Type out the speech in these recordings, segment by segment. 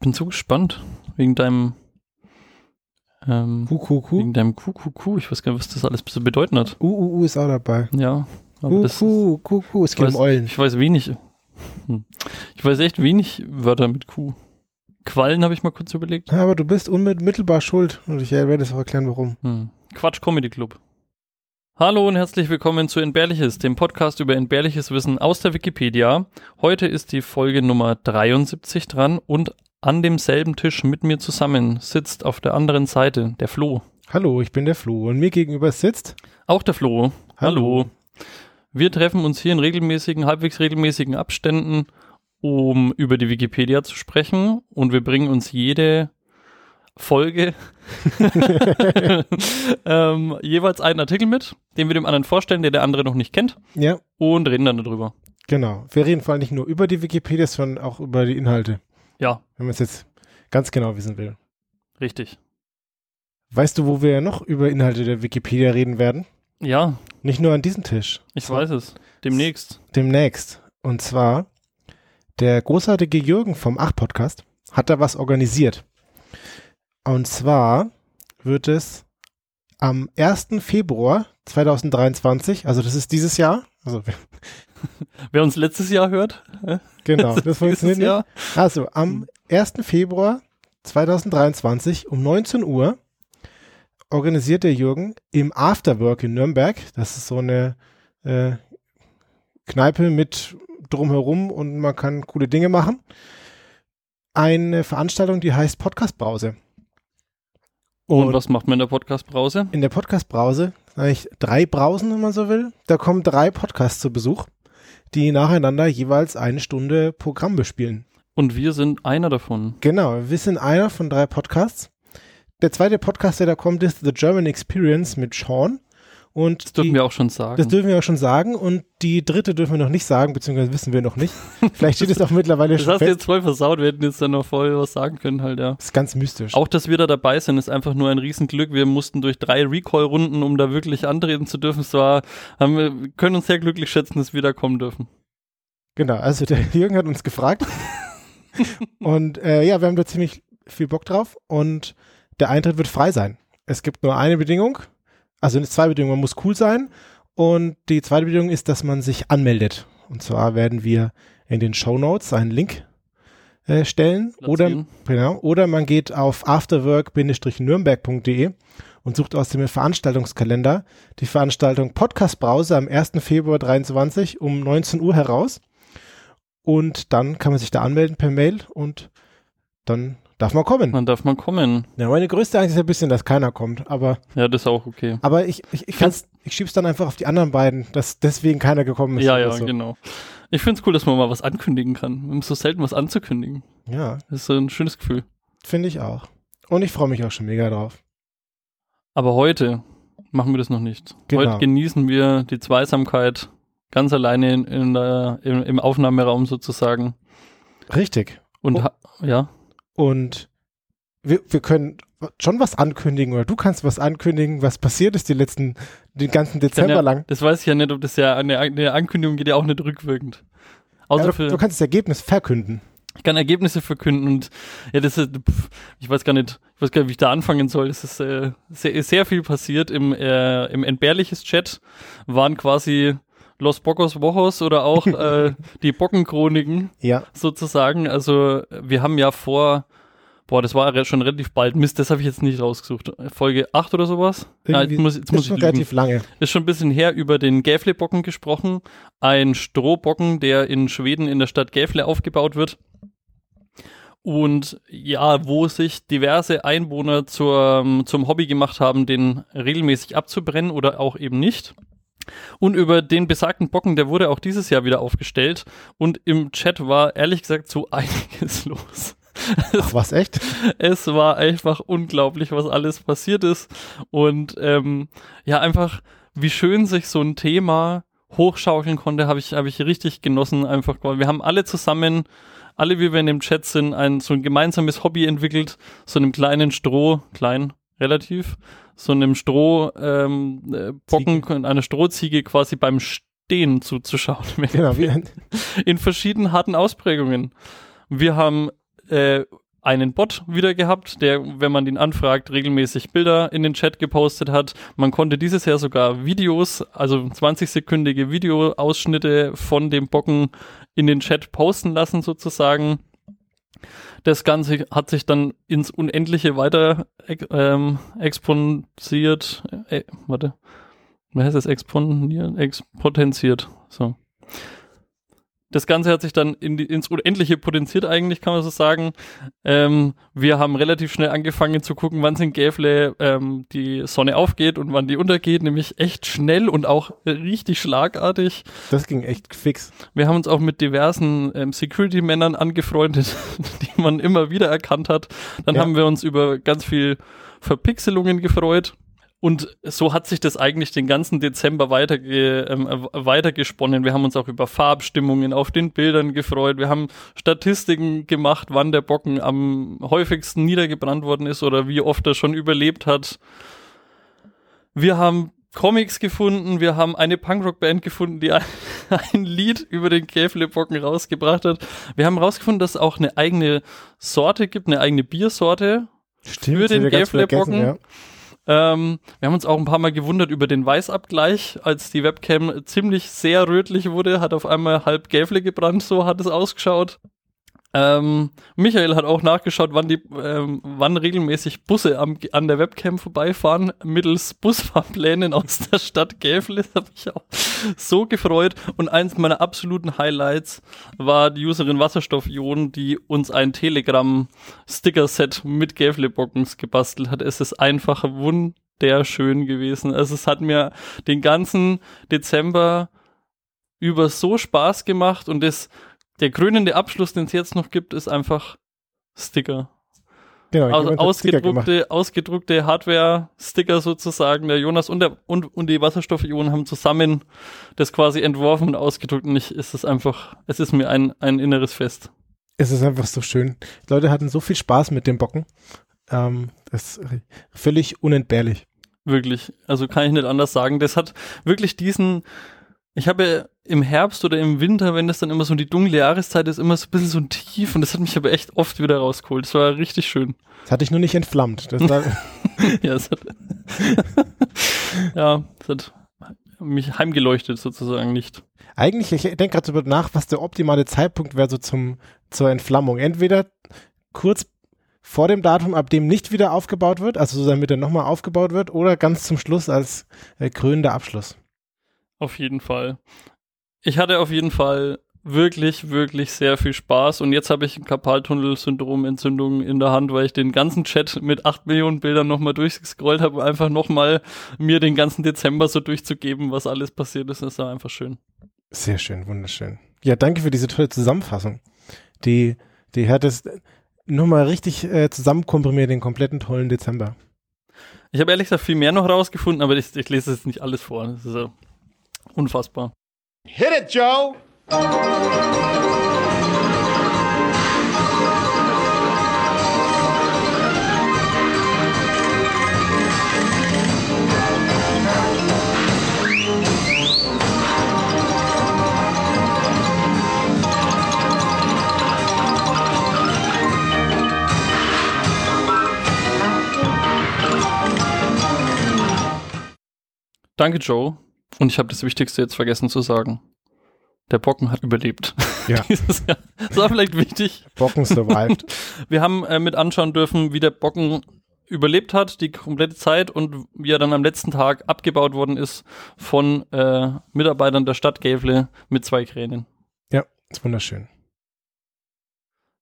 bin so gespannt wegen deinem ähm, QQQ. wegen deinem QQQ. Ich weiß gar nicht, was das alles so bedeuten hat. UUU ist auch dabei. Ja, aber QQ, QQ, es geht um Eulen. ich weiß wenig. Hm. Ich weiß echt wenig Wörter mit Q. Quallen habe ich mal kurz überlegt. Ja, aber du bist unmittelbar schuld und ich werde es auch erklären, warum. Hm. Quatsch Comedy Club. Hallo und herzlich willkommen zu Entbehrliches, dem Podcast über entbehrliches Wissen aus der Wikipedia. Heute ist die Folge Nummer 73 dran und an demselben Tisch mit mir zusammen sitzt auf der anderen Seite der Flo. Hallo, ich bin der Flo und mir gegenüber sitzt. Auch der Flo. Hallo. Wir treffen uns hier in regelmäßigen, halbwegs regelmäßigen Abständen, um über die Wikipedia zu sprechen und wir bringen uns jede Folge ähm, jeweils einen Artikel mit, den wir dem anderen vorstellen, der der andere noch nicht kennt Ja, und reden dann darüber. genau. Wir reden vor allem nicht nur über die Wikipedia, sondern auch über die Inhalte, Ja, wenn man es jetzt ganz genau wissen will. richtig. Weißt du, wo wir noch über Inhalte der Wikipedia reden werden? Ja, Nicht nur an diesem Tisch. ich weiß es. Demnächst. Demnächst. Und zwar, der großartige Jürgen vom Ach-Podcast hat da was organisiert. Und zwar wird es am 1. Februar 2023, also das ist dieses Jahr, also Wer uns letztes Jahr hört, genau, das funktioniert nicht. Jahr. Also am 1. Februar 2023 um 19 Uhr organisiert der Jürgen im Afterwork in Nürnberg, das ist so eine äh, Kneipe mit drumherum und man kann coole Dinge machen, eine Veranstaltung, die heißt Podcast Brause. Und, was macht man in der Podcast-Brause? in der Podcast Brause, eigentlich drei Brausen, wenn man so will, da kommen drei Podcasts zu Besuch, die nacheinander jeweils eine Stunde Programm bespielen. Und wir sind einer davon. Genau, wir sind einer von drei Podcasts. Der zweite Podcast, der da kommt, ist The German Experience mit Sean. Und Das dürfen die, wir auch schon sagen. das dürfen wir auch schon sagen. Und die dritte dürfen wir noch nicht sagen, beziehungsweise wissen wir noch nicht. Vielleicht steht es auch mittlerweile Das schon hast du fest. jetzt voll versaut, wir hätten jetzt dann noch voll was sagen können halt, ja. Das ist ganz mystisch. Auch, dass wir da dabei sind, ist einfach nur ein Riesenglück. Wir mussten durch drei Recall-Runden, um da wirklich antreten zu dürfen. Es war, haben wir, wir können uns sehr glücklich schätzen, dass wir da kommen dürfen. Genau, also der Jürgen hat uns gefragt. und äh, ja, wir haben da ziemlich viel Bock drauf. Und der Eintritt wird frei sein. Es gibt nur eine Bedingung. Also zwei Bedingungen. Man muss cool sein. Und die zweite Bedingung ist, dass man sich anmeldet. Und zwar werden wir in den Show Notes einen Link äh, stellen. Oder, genau, oder man geht auf afterwork-nürnberg.de und sucht aus dem Veranstaltungskalender die Veranstaltung Podcast Brause am 1. Februar 23 um 19 Uhr heraus. Und dann kann man sich da anmelden per Mail und dann darf man kommen. Dann darf man kommen. Ja, meine größte Angst ist ein bisschen, dass keiner kommt. Aber, Ja, das ist auch okay. aber ich, ich, ich, kann's, ich schieb's dann einfach auf die anderen beiden, dass deswegen keiner gekommen ist. Ja, ja, so. genau. Ich finde es cool, dass man mal was ankündigen kann. Wir haben so selten was anzukündigen. Ja, Das ist so ein schönes Gefühl. finde ich auch. Und ich freue mich auch schon mega drauf. Aber heute machen wir das noch nicht. Genau. Heute genießen wir die Zweisamkeit ganz alleine in, in der, im, im Aufnahmeraum sozusagen. Richtig. Und Oh. ja, Und wir, wir können schon was ankündigen oder du kannst was ankündigen, was passiert ist die letzten, den ganzen Dezember ja, lang. Das weiß ich ja nicht, ob das ja eine, eine Ankündigung geht ja auch nicht rückwirkend. Außer Ja, du, du kannst das Ergebnis verkünden. ich kann Ergebnisse verkünden und ja, das ist, pff, ich weiß gar nicht, ich weiß gar nicht, wie ich da anfangen soll. Es ist äh, sehr, sehr viel passiert im, äh, im entbehrliches Chat waren quasi Los Bocos Wochos oder auch äh, die Bockenchroniken Ja, sozusagen. Also wir haben ja vor, boah, das war schon relativ bald. Mist, das habe ich jetzt nicht rausgesucht. Folge 8 oder sowas? Ja, jetzt muss, jetzt ist muss ich schon lügen. relativ lange. Ist schon ein bisschen her über den Gäfle-Bocken gesprochen. Ein Strohbocken, der in Schweden in der Stadt Gäfle aufgebaut wird. Und ja, wo sich diverse Einwohner zur, zum Hobby gemacht haben, den regelmäßig abzubrennen oder auch eben nicht. Und über den besagten Bocken, der wurde auch dieses Jahr wieder aufgestellt. Und im Chat war ehrlich gesagt so einiges los. Ach, was echt? Es war einfach unglaublich, was alles passiert ist. Und ähm, ja, einfach, wie schön sich so ein Thema hochschaukeln konnte, habe ich, hab ich richtig genossen. Einfach, wir haben alle zusammen, alle wie wir in dem Chat sind, ein so ein gemeinsames Hobby entwickelt, so einem kleinen Stroh, klein, relativ, so einem Stroh, ähm, äh, Bocken, einer Strohziege quasi beim Stehen zuzuschauen. Genau, wie, in verschiedenen harten Ausprägungen. Wir haben äh, einen Bot wieder gehabt, der, wenn man ihn anfragt, regelmäßig Bilder in den Chat gepostet hat. Man konnte dieses Jahr sogar Videos, also 20-sekündige Videoausschnitte von dem Bocken in den Chat posten lassen sozusagen. Das Ganze hat sich dann ins Unendliche weiter ähm, exponentiert. Äh, warte, wie heißt das? Exponiert? Expotenziert. So das Ganze hat sich dann in die, ins Unendliche potenziert eigentlich, kann man so sagen. Ähm, wir haben relativ schnell angefangen zu gucken, wann es in Gävle ähm, die Sonne aufgeht und wann die untergeht, nämlich echt schnell und auch richtig schlagartig. Das ging echt fix. Wir haben uns auch mit diversen ähm, Security-Männern angefreundet, die man immer wieder erkannt hat. Dann ja. haben wir uns über ganz viel Verpixelungen gefreut. Und so hat sich das eigentlich den ganzen Dezember weiterge ähm, weitergesponnen. Wir haben uns auch über Farbstimmungen auf den Bildern gefreut. Wir haben Statistiken gemacht, wann der Bocken am häufigsten niedergebrannt worden ist oder wie oft er schon überlebt hat. Wir haben Comics gefunden, wir haben eine Punkrock-Band gefunden, die ein, ein Lied über den Käflebocken rausgebracht hat. Wir haben rausgefunden, dass es auch eine eigene Sorte gibt, eine eigene Biersorte Stimmt, für den Käflebocken. Ja. Ähm, wir haben uns auch ein paar Mal gewundert über den Weißabgleich, als die Webcam ziemlich sehr rötlich wurde, hat auf einmal halb Gäfle gebrannt, so hat es ausgeschaut. Ähm, Michael hat auch nachgeschaut, wann die, ähm, wann regelmäßig Busse am, an der Webcam vorbeifahren, mittels Busfahrplänen aus der Stadt Gävle. Das habe ich auch so gefreut. Und eins meiner absoluten Highlights war die Userin Wasserstoff-Ionen, die uns ein Telegram-Sticker-Set mit Gävle-Bockens gebastelt hat. Es ist einfach wunderschön gewesen. Also es hat mir den ganzen Dezember über so Spaß gemacht und das der krönende Abschluss, den es jetzt noch gibt, ist einfach Sticker. Genau, also ausgedruckte, ausgedruckte Hardware-Sticker sozusagen. Der Jonas und, der, und, und die Wasserstoffionen haben zusammen das quasi entworfen und ausgedruckt. Und ich ist es einfach, es ist mir ein, ein inneres Fest. Es ist einfach so schön. Die Leute hatten so viel Spaß mit dem Bocken. Ähm, das ist völlig unentbehrlich. Wirklich. Also kann ich nicht anders sagen. Das hat wirklich diesen, ich habe im Herbst oder im Winter, wenn das dann immer so die dunkle Jahreszeit ist, immer so ein bisschen so ein Tief und das hat mich aber echt oft wieder rausgeholt. Das war richtig schön. Das hatte ich nur nicht entflammt. Das war ja, es hat, ja, hat mich heimgeleuchtet sozusagen nicht. Eigentlich, ich denke gerade darüber nach, was der optimale Zeitpunkt wäre so zum, zur Entflammung. Entweder kurz vor dem Datum, ab dem nicht wieder aufgebaut wird, also so damit er nochmal aufgebaut wird, oder ganz zum Schluss als äh, krönender Abschluss. Auf jeden Fall. Ich hatte auf jeden Fall wirklich, wirklich sehr viel Spaß und jetzt habe ich ein Karpaltunnel-Syndrom-Entzündung in der Hand, weil ich den ganzen Chat mit acht Millionen Bildern nochmal durchgescrollt habe, einfach nochmal mir den ganzen Dezember so durchzugeben, was alles passiert ist. Das war einfach schön. Sehr schön, wunderschön. Ja, danke für diese tolle Zusammenfassung. Die, die hat es nochmal richtig äh, zusammenkomprimiert, den kompletten tollen Dezember. Ich habe ehrlich gesagt viel mehr noch rausgefunden, aber ich, ich lese jetzt nicht alles vor. Das ist so Unfassbar. Hit it, Joe! Danke, Joe. Und ich habe das Wichtigste jetzt vergessen zu sagen. Der Bocken hat überlebt. Ja. Dieses Jahr. Das war vielleicht wichtig. Bocken survived. Wir haben äh, mit anschauen dürfen, wie der Bocken überlebt hat, die komplette Zeit und wie er dann am letzten Tag abgebaut worden ist von äh, Mitarbeitern der Stadt Gävle mit zwei Kränen. Ja, ist wunderschön.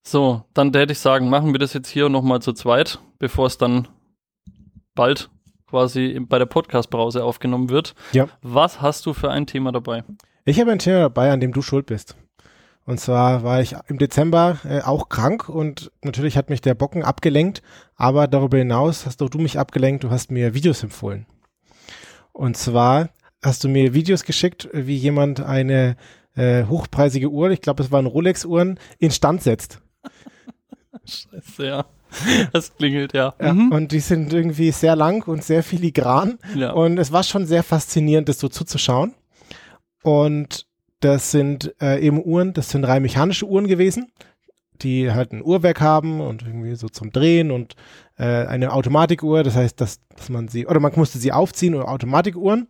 So, dann hätte ich sagen, machen wir das jetzt hier nochmal zu zweit, bevor es dann bald quasi bei der Podcast-Brause aufgenommen wird. Ja. Was hast du für ein Thema dabei? Ich habe ein Thema dabei, an dem du schuld bist. Und zwar war ich im Dezember äh, auch krank und natürlich hat mich der Bocken abgelenkt, aber darüber hinaus hast auch du mich abgelenkt, du hast mir Videos empfohlen. Und zwar hast du mir Videos geschickt, wie jemand eine äh, hochpreisige Uhr, ich glaube es waren Rolex-Uhren, instand setzt. Scheiße, ja. Das klingelt, ja. ja mhm. Und die sind irgendwie sehr lang und sehr filigran. Ja. Und es war schon sehr faszinierend, das so zuzuschauen. Und das sind äh, eben Uhren, das sind rein mechanische Uhren gewesen. die halt ein Uhrwerk haben und irgendwie so zum Drehen und äh, eine Automatikuhr, das heißt, dass, dass man sie, oder man musste sie aufziehen oder Automatikuhren.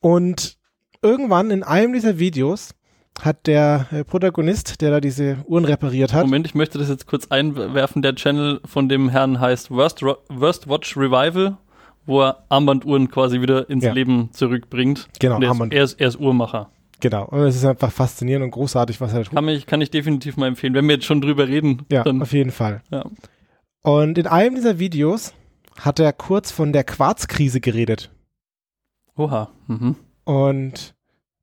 Und irgendwann in einem dieser Videos hat der äh, Protagonist, der da diese Uhren repariert hat. Moment, ich möchte das jetzt kurz einwerfen. Der Channel von dem Herrn heißt Worst, Ro Worst Watch Revival, wo er Armbanduhren quasi wieder ins Ja. Leben zurückbringt. Genau, er, ist, er, ist, er ist Uhrmacher. Genau. Und es ist einfach faszinierend und großartig, was er tut. Kann, mich, kann ich definitiv mal empfehlen. Wenn wir jetzt schon drüber reden, Ja, dann auf jeden Fall. ja. Und in einem dieser Videos hat er kurz von der Quarzkrise geredet. Oha. Mhm. Und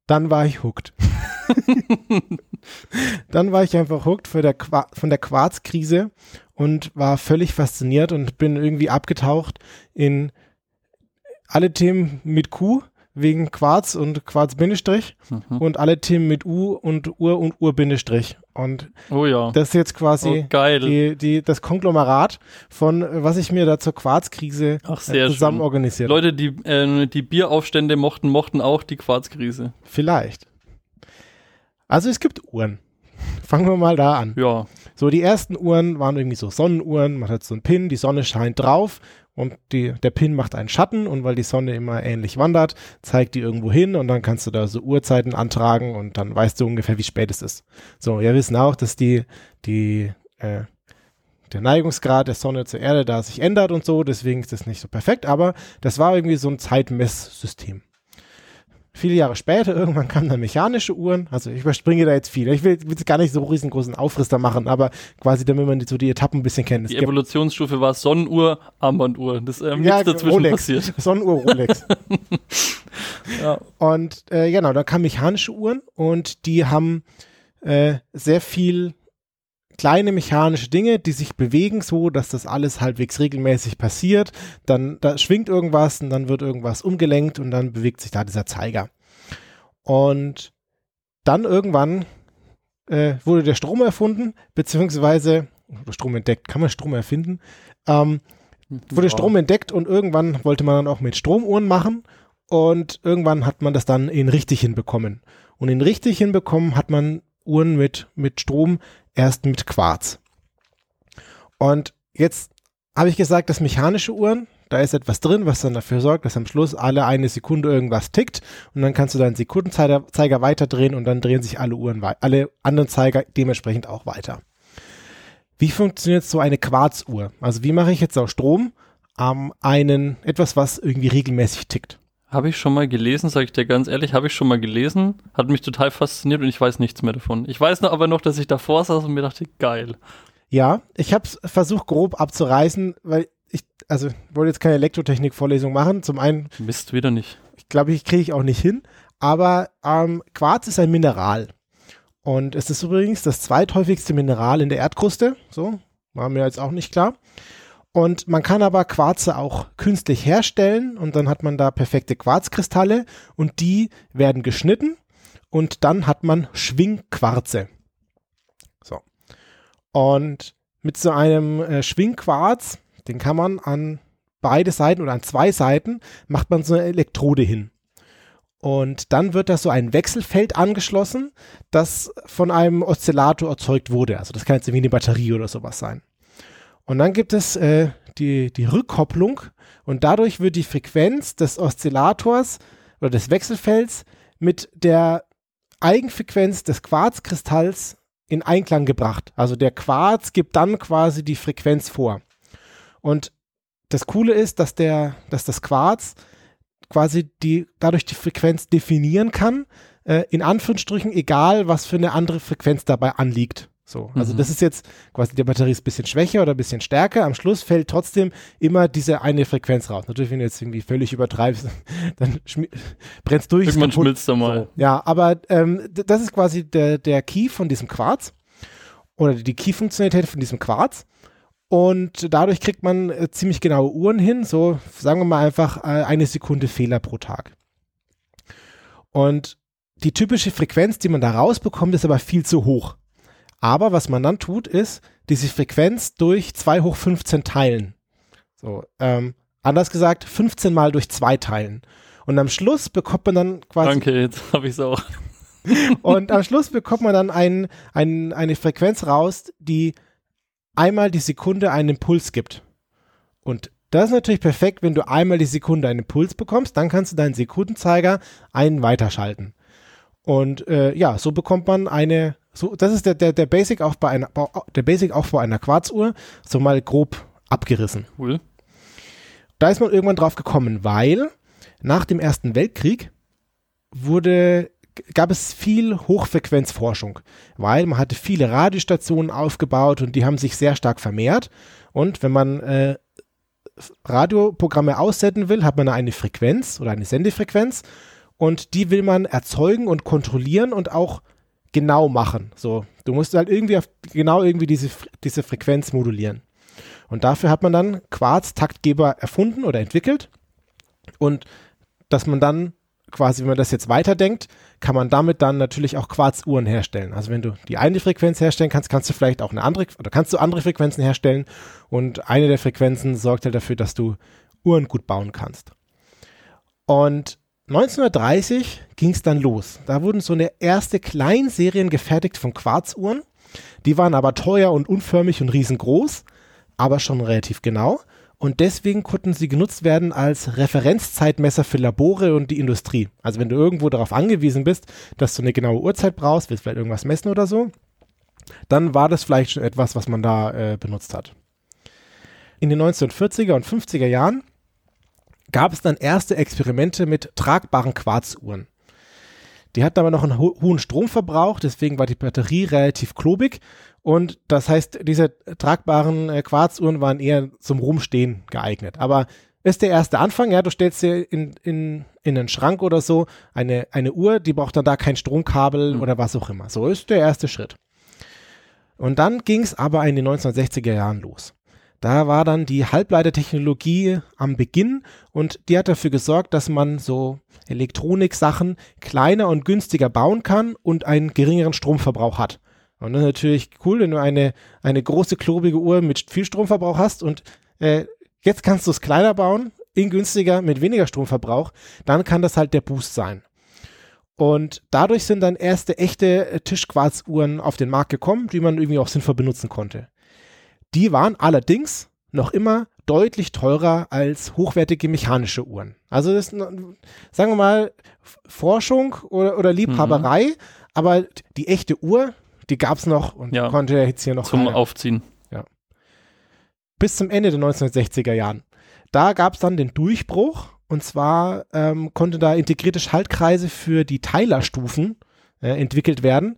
dann war ich hooked. dann war ich einfach hooked von der, Qua von der Quarzkrise und war völlig fasziniert und bin irgendwie abgetaucht in alle Themen mit Q wegen Quarz und Quarz-Bindestrich Mhm. und alle Themen mit U und Ur und Ur-Bindestrich. Und Oh ja. das ist jetzt quasi oh, geil. die, die, das Konglomerat von, was ich mir da zur Quarzkrise Ach, äh, zusammen schön. organisiert habe. Leute, die äh, die Bieraufstände mochten, mochten auch die Quarzkrise. Vielleicht. Also es gibt Uhren. Fangen wir mal da an. Ja. So, die ersten Uhren waren irgendwie so Sonnenuhren. Man hat so einen Pin, die Sonne scheint drauf und die, der Pin macht einen Schatten und weil die Sonne immer ähnlich wandert, zeigt die irgendwo hin und dann kannst du da so Uhrzeiten antragen und dann weißt du ungefähr, wie spät es ist. So, wir wissen auch, dass die, die, äh, der Neigungsgrad der Sonne zur Erde da sich ändert und so, deswegen ist das nicht so perfekt, aber das war irgendwie so ein Zeitmesssystem. Viele Jahre später, irgendwann kamen dann mechanische Uhren. Also ich überspringe da jetzt viel. Ich will, jetzt gar nicht so riesengroßen Aufriss da machen, aber quasi damit man die, so die Etappen ein bisschen kennt. Die Evolutionsstufe war Sonnenuhr, Armbanduhr. Das ähm, nichts dazwischen Rolex. passiert. Sonnenuhr Rolex. Ja. und äh, genau, da kamen mechanische Uhren und die haben äh, sehr viel kleine mechanische Dinge, die sich bewegen so, dass das alles halbwegs regelmäßig passiert. Dann da schwingt irgendwas und dann wird irgendwas umgelenkt und dann bewegt sich da dieser Zeiger. Und dann irgendwann äh, wurde der Strom erfunden, beziehungsweise oder Strom entdeckt. Kann man Strom erfinden? Ähm, wurde Ja. Strom entdeckt und irgendwann wollte man dann auch mit Stromuhren machen und irgendwann hat man das dann in richtig hinbekommen. Und in richtig hinbekommen hat man Uhren mit, mit Strom erst mit Quarz. Und jetzt habe ich gesagt, dass mechanische Uhren, da ist etwas drin, was dann dafür sorgt, dass am Schluss alle eine Sekunde irgendwas tickt und dann kannst du deinen Sekundenzeiger Zeiger weiterdrehen und dann drehen sich alle Uhren, alle anderen Zeiger dementsprechend auch weiter. Wie funktioniert so eine Quarzuhr? Also wie mache ich jetzt aus Strom ähm, einen, etwas, was irgendwie regelmäßig tickt? Habe ich schon mal gelesen, sage ich dir ganz ehrlich, habe ich schon mal gelesen, hat mich total fasziniert und ich weiß nichts mehr davon. Ich weiß noch aber noch, dass ich davor saß und mir dachte, geil. Ja, ich habe es versucht grob abzureißen, weil ich, also ich wollte jetzt keine Elektrotechnik-Vorlesung machen. Zum einen, Mist, wieder nicht. ich glaube, ich kriege ich auch nicht hin, aber ähm, Quarz ist ein Mineral. Und es ist übrigens das zweithäufigste Mineral in der Erdkruste. So, war mir jetzt auch nicht klar. Und man kann aber Quarze auch künstlich herstellen und dann hat man da perfekte Quarzkristalle und die werden geschnitten und dann hat man Schwingquarze. So. Und mit so einem äh, Schwingquarz, den kann man an beide Seiten oder an zwei Seiten, macht man so eine Elektrode hin. Und dann wird da so ein Wechselfeld angeschlossen, das von einem Oszillator erzeugt wurde. Also das kann jetzt irgendwie eine Batterie oder sowas sein. Und dann gibt es äh, die, die Rückkopplung und dadurch wird die Frequenz des Oszillators oder des Wechselfelds mit der Eigenfrequenz des Quarzkristalls in Einklang gebracht. Also der Quarz gibt dann quasi die Frequenz vor. Und das Coole ist, dass der, dass das Quarz quasi die, dadurch die Frequenz definieren kann, äh, in Anführungsstrichen, egal was für eine andere Frequenz dabei anliegt. So, also Mhm. das ist jetzt quasi die Batterie ist ein bisschen schwächer oder ein bisschen stärker. Am Schluss fällt trotzdem immer diese eine Frequenz raus. Natürlich, wenn du jetzt irgendwie völlig übertreibst, dann brennst durch. ist Irgendwann schmilzt er mal. So, ja, aber ähm, das ist quasi der, der Key von diesem Quarz oder die Key-Funktionalität von diesem Quarz. Und dadurch kriegt man äh, ziemlich genaue Uhren hin, so sagen wir mal einfach äh, eine Sekunde Fehler pro Tag. Und die typische Frequenz, die man da rausbekommt, ist aber viel zu hoch. Aber was man dann tut, ist, diese Frequenz durch 2 hoch 15 teilen. So, ähm, anders gesagt, 15 mal durch 2 teilen. Und am Schluss bekommt man dann quasi Danke, jetzt habe ich es auch. Und am Schluss bekommt man dann ein, ein, eine Frequenz raus, die einmal die Sekunde einen Impuls gibt. Und das ist natürlich perfekt, wenn du einmal die Sekunde einen Impuls bekommst, dann kannst du deinen Sekundenzeiger einen weiterschalten. Und äh, ja, so bekommt man eine, so, das ist der, der, der Basic auch bei einer, der Basic auch bei einer Quarzuhr, so mal grob abgerissen. Cool. Da ist man irgendwann drauf gekommen, weil nach dem Ersten Weltkrieg wurde gab es viel Hochfrequenzforschung, weil man hatte viele Radiostationen aufgebaut und die haben sich sehr stark vermehrt. Und wenn man äh, Radioprogramme aussenden will, hat man eine Frequenz oder eine Sendefrequenz und die will man erzeugen und kontrollieren und auch genau machen. So, du musst halt irgendwie auf, genau irgendwie diese, diese Frequenz modulieren. Und dafür hat man dann Quarz-Taktgeber erfunden oder entwickelt und dass man dann quasi, wenn man das jetzt weiterdenkt, kann man damit dann natürlich auch Quarzuhren herstellen. Also wenn du die eine Frequenz herstellen kannst, kannst du vielleicht auch eine andere, oder kannst du andere Frequenzen herstellen und eine der Frequenzen sorgt halt dafür, dass du Uhren gut bauen kannst. Und 1930 ging es dann los. Da wurden so eine erste Kleinserien gefertigt von Quarzuhren. Die waren aber teuer und unförmig und riesengroß, aber schon relativ genau und deswegen konnten sie genutzt werden als Referenzzeitmesser für Labore und die Industrie. Also wenn du irgendwo darauf angewiesen bist, dass du eine genaue Uhrzeit brauchst, willst vielleicht irgendwas messen oder so, dann war das vielleicht schon etwas, was man da äh, benutzt hat. In den 1940er und 50er Jahren gab es dann erste Experimente mit tragbaren Quarzuhren. Die hatten aber noch einen ho hohen Stromverbrauch, deswegen war die Batterie relativ klobig und das heißt, diese tragbaren äh, Quarzuhren waren eher zum Rumstehen geeignet. Aber ist der erste Anfang, ja, du stellst dir in, in, in einen Schrank oder so eine, eine Uhr, die braucht dann da kein Stromkabel mhm. oder was auch immer. So ist der erste Schritt. Und dann ging es aber in den 1960er Jahren los. Da war dann die Halbleitertechnologie am Beginn und die hat dafür gesorgt, dass man so Elektroniksachen kleiner und günstiger bauen kann und einen geringeren Stromverbrauch hat. Und das ist natürlich cool, wenn du eine, eine große, klobige Uhr mit viel Stromverbrauch hast und äh, jetzt kannst du es kleiner bauen, in günstiger, mit weniger Stromverbrauch, dann kann das halt der Boost sein. Und dadurch sind dann erste echte äh, Tischquarzuhren auf den Markt gekommen, die man irgendwie auch sinnvoll benutzen konnte. Die waren allerdings noch immer deutlich teurer als hochwertige mechanische Uhren. Also das ist, sagen wir mal, Forschung oder, oder Liebhaberei, mhm. aber die echte Uhr, die gab es noch und ja, konnte jetzt hier noch zum keine. Aufziehen. Ja. Bis zum Ende der 1960er Jahren. Da gab es dann den Durchbruch und zwar ähm, konnte da integrierte Schaltkreise für die Teilerstufen äh, entwickelt werden.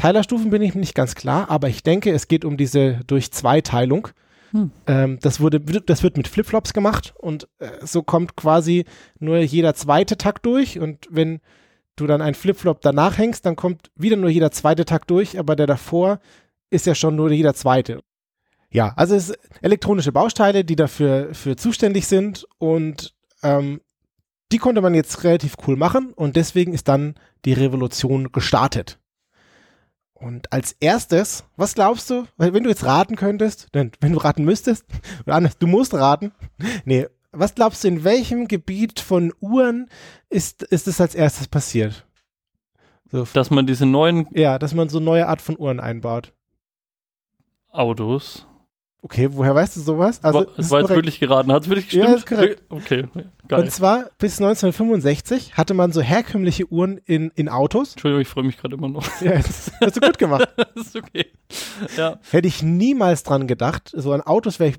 Teilerstufen bin ich nicht ganz klar, aber ich denke, es geht um diese durch Zweiteilung. Hm. Ähm, das, wurde, das wird mit Flipflops gemacht und äh, so kommt quasi nur jeder zweite Takt durch und wenn du dann einen Flipflop danach hängst, dann kommt wieder nur jeder zweite Takt durch, aber der davor ist ja schon nur jeder zweite. Ja, also es sind elektronische Bausteine, die dafür für zuständig sind und ähm, die konnte man jetzt relativ cool machen und deswegen ist dann die Revolution gestartet. Und als erstes, was glaubst du, wenn du jetzt raten könntest, wenn du raten müsstest, oder anders, du musst raten, nee, was glaubst du, in welchem Gebiet von Uhren ist, ist es als erstes passiert? So, dass man diese neuen. Ja, dass man so neue Art von Uhren einbaut. Autos. Okay, woher weißt du sowas? Also, es war jetzt wirklich geraten. Hat es wirklich gestimmt? Ja, ist korrekt. Okay, geil. Und zwar bis 1965 hatte man so herkömmliche Uhren in, in Autos. Entschuldigung, ich freue mich gerade immer noch. Ja, das hast du gut gemacht. das ist okay. Ja. Hätte ich niemals dran gedacht. So an Autos wäre ich.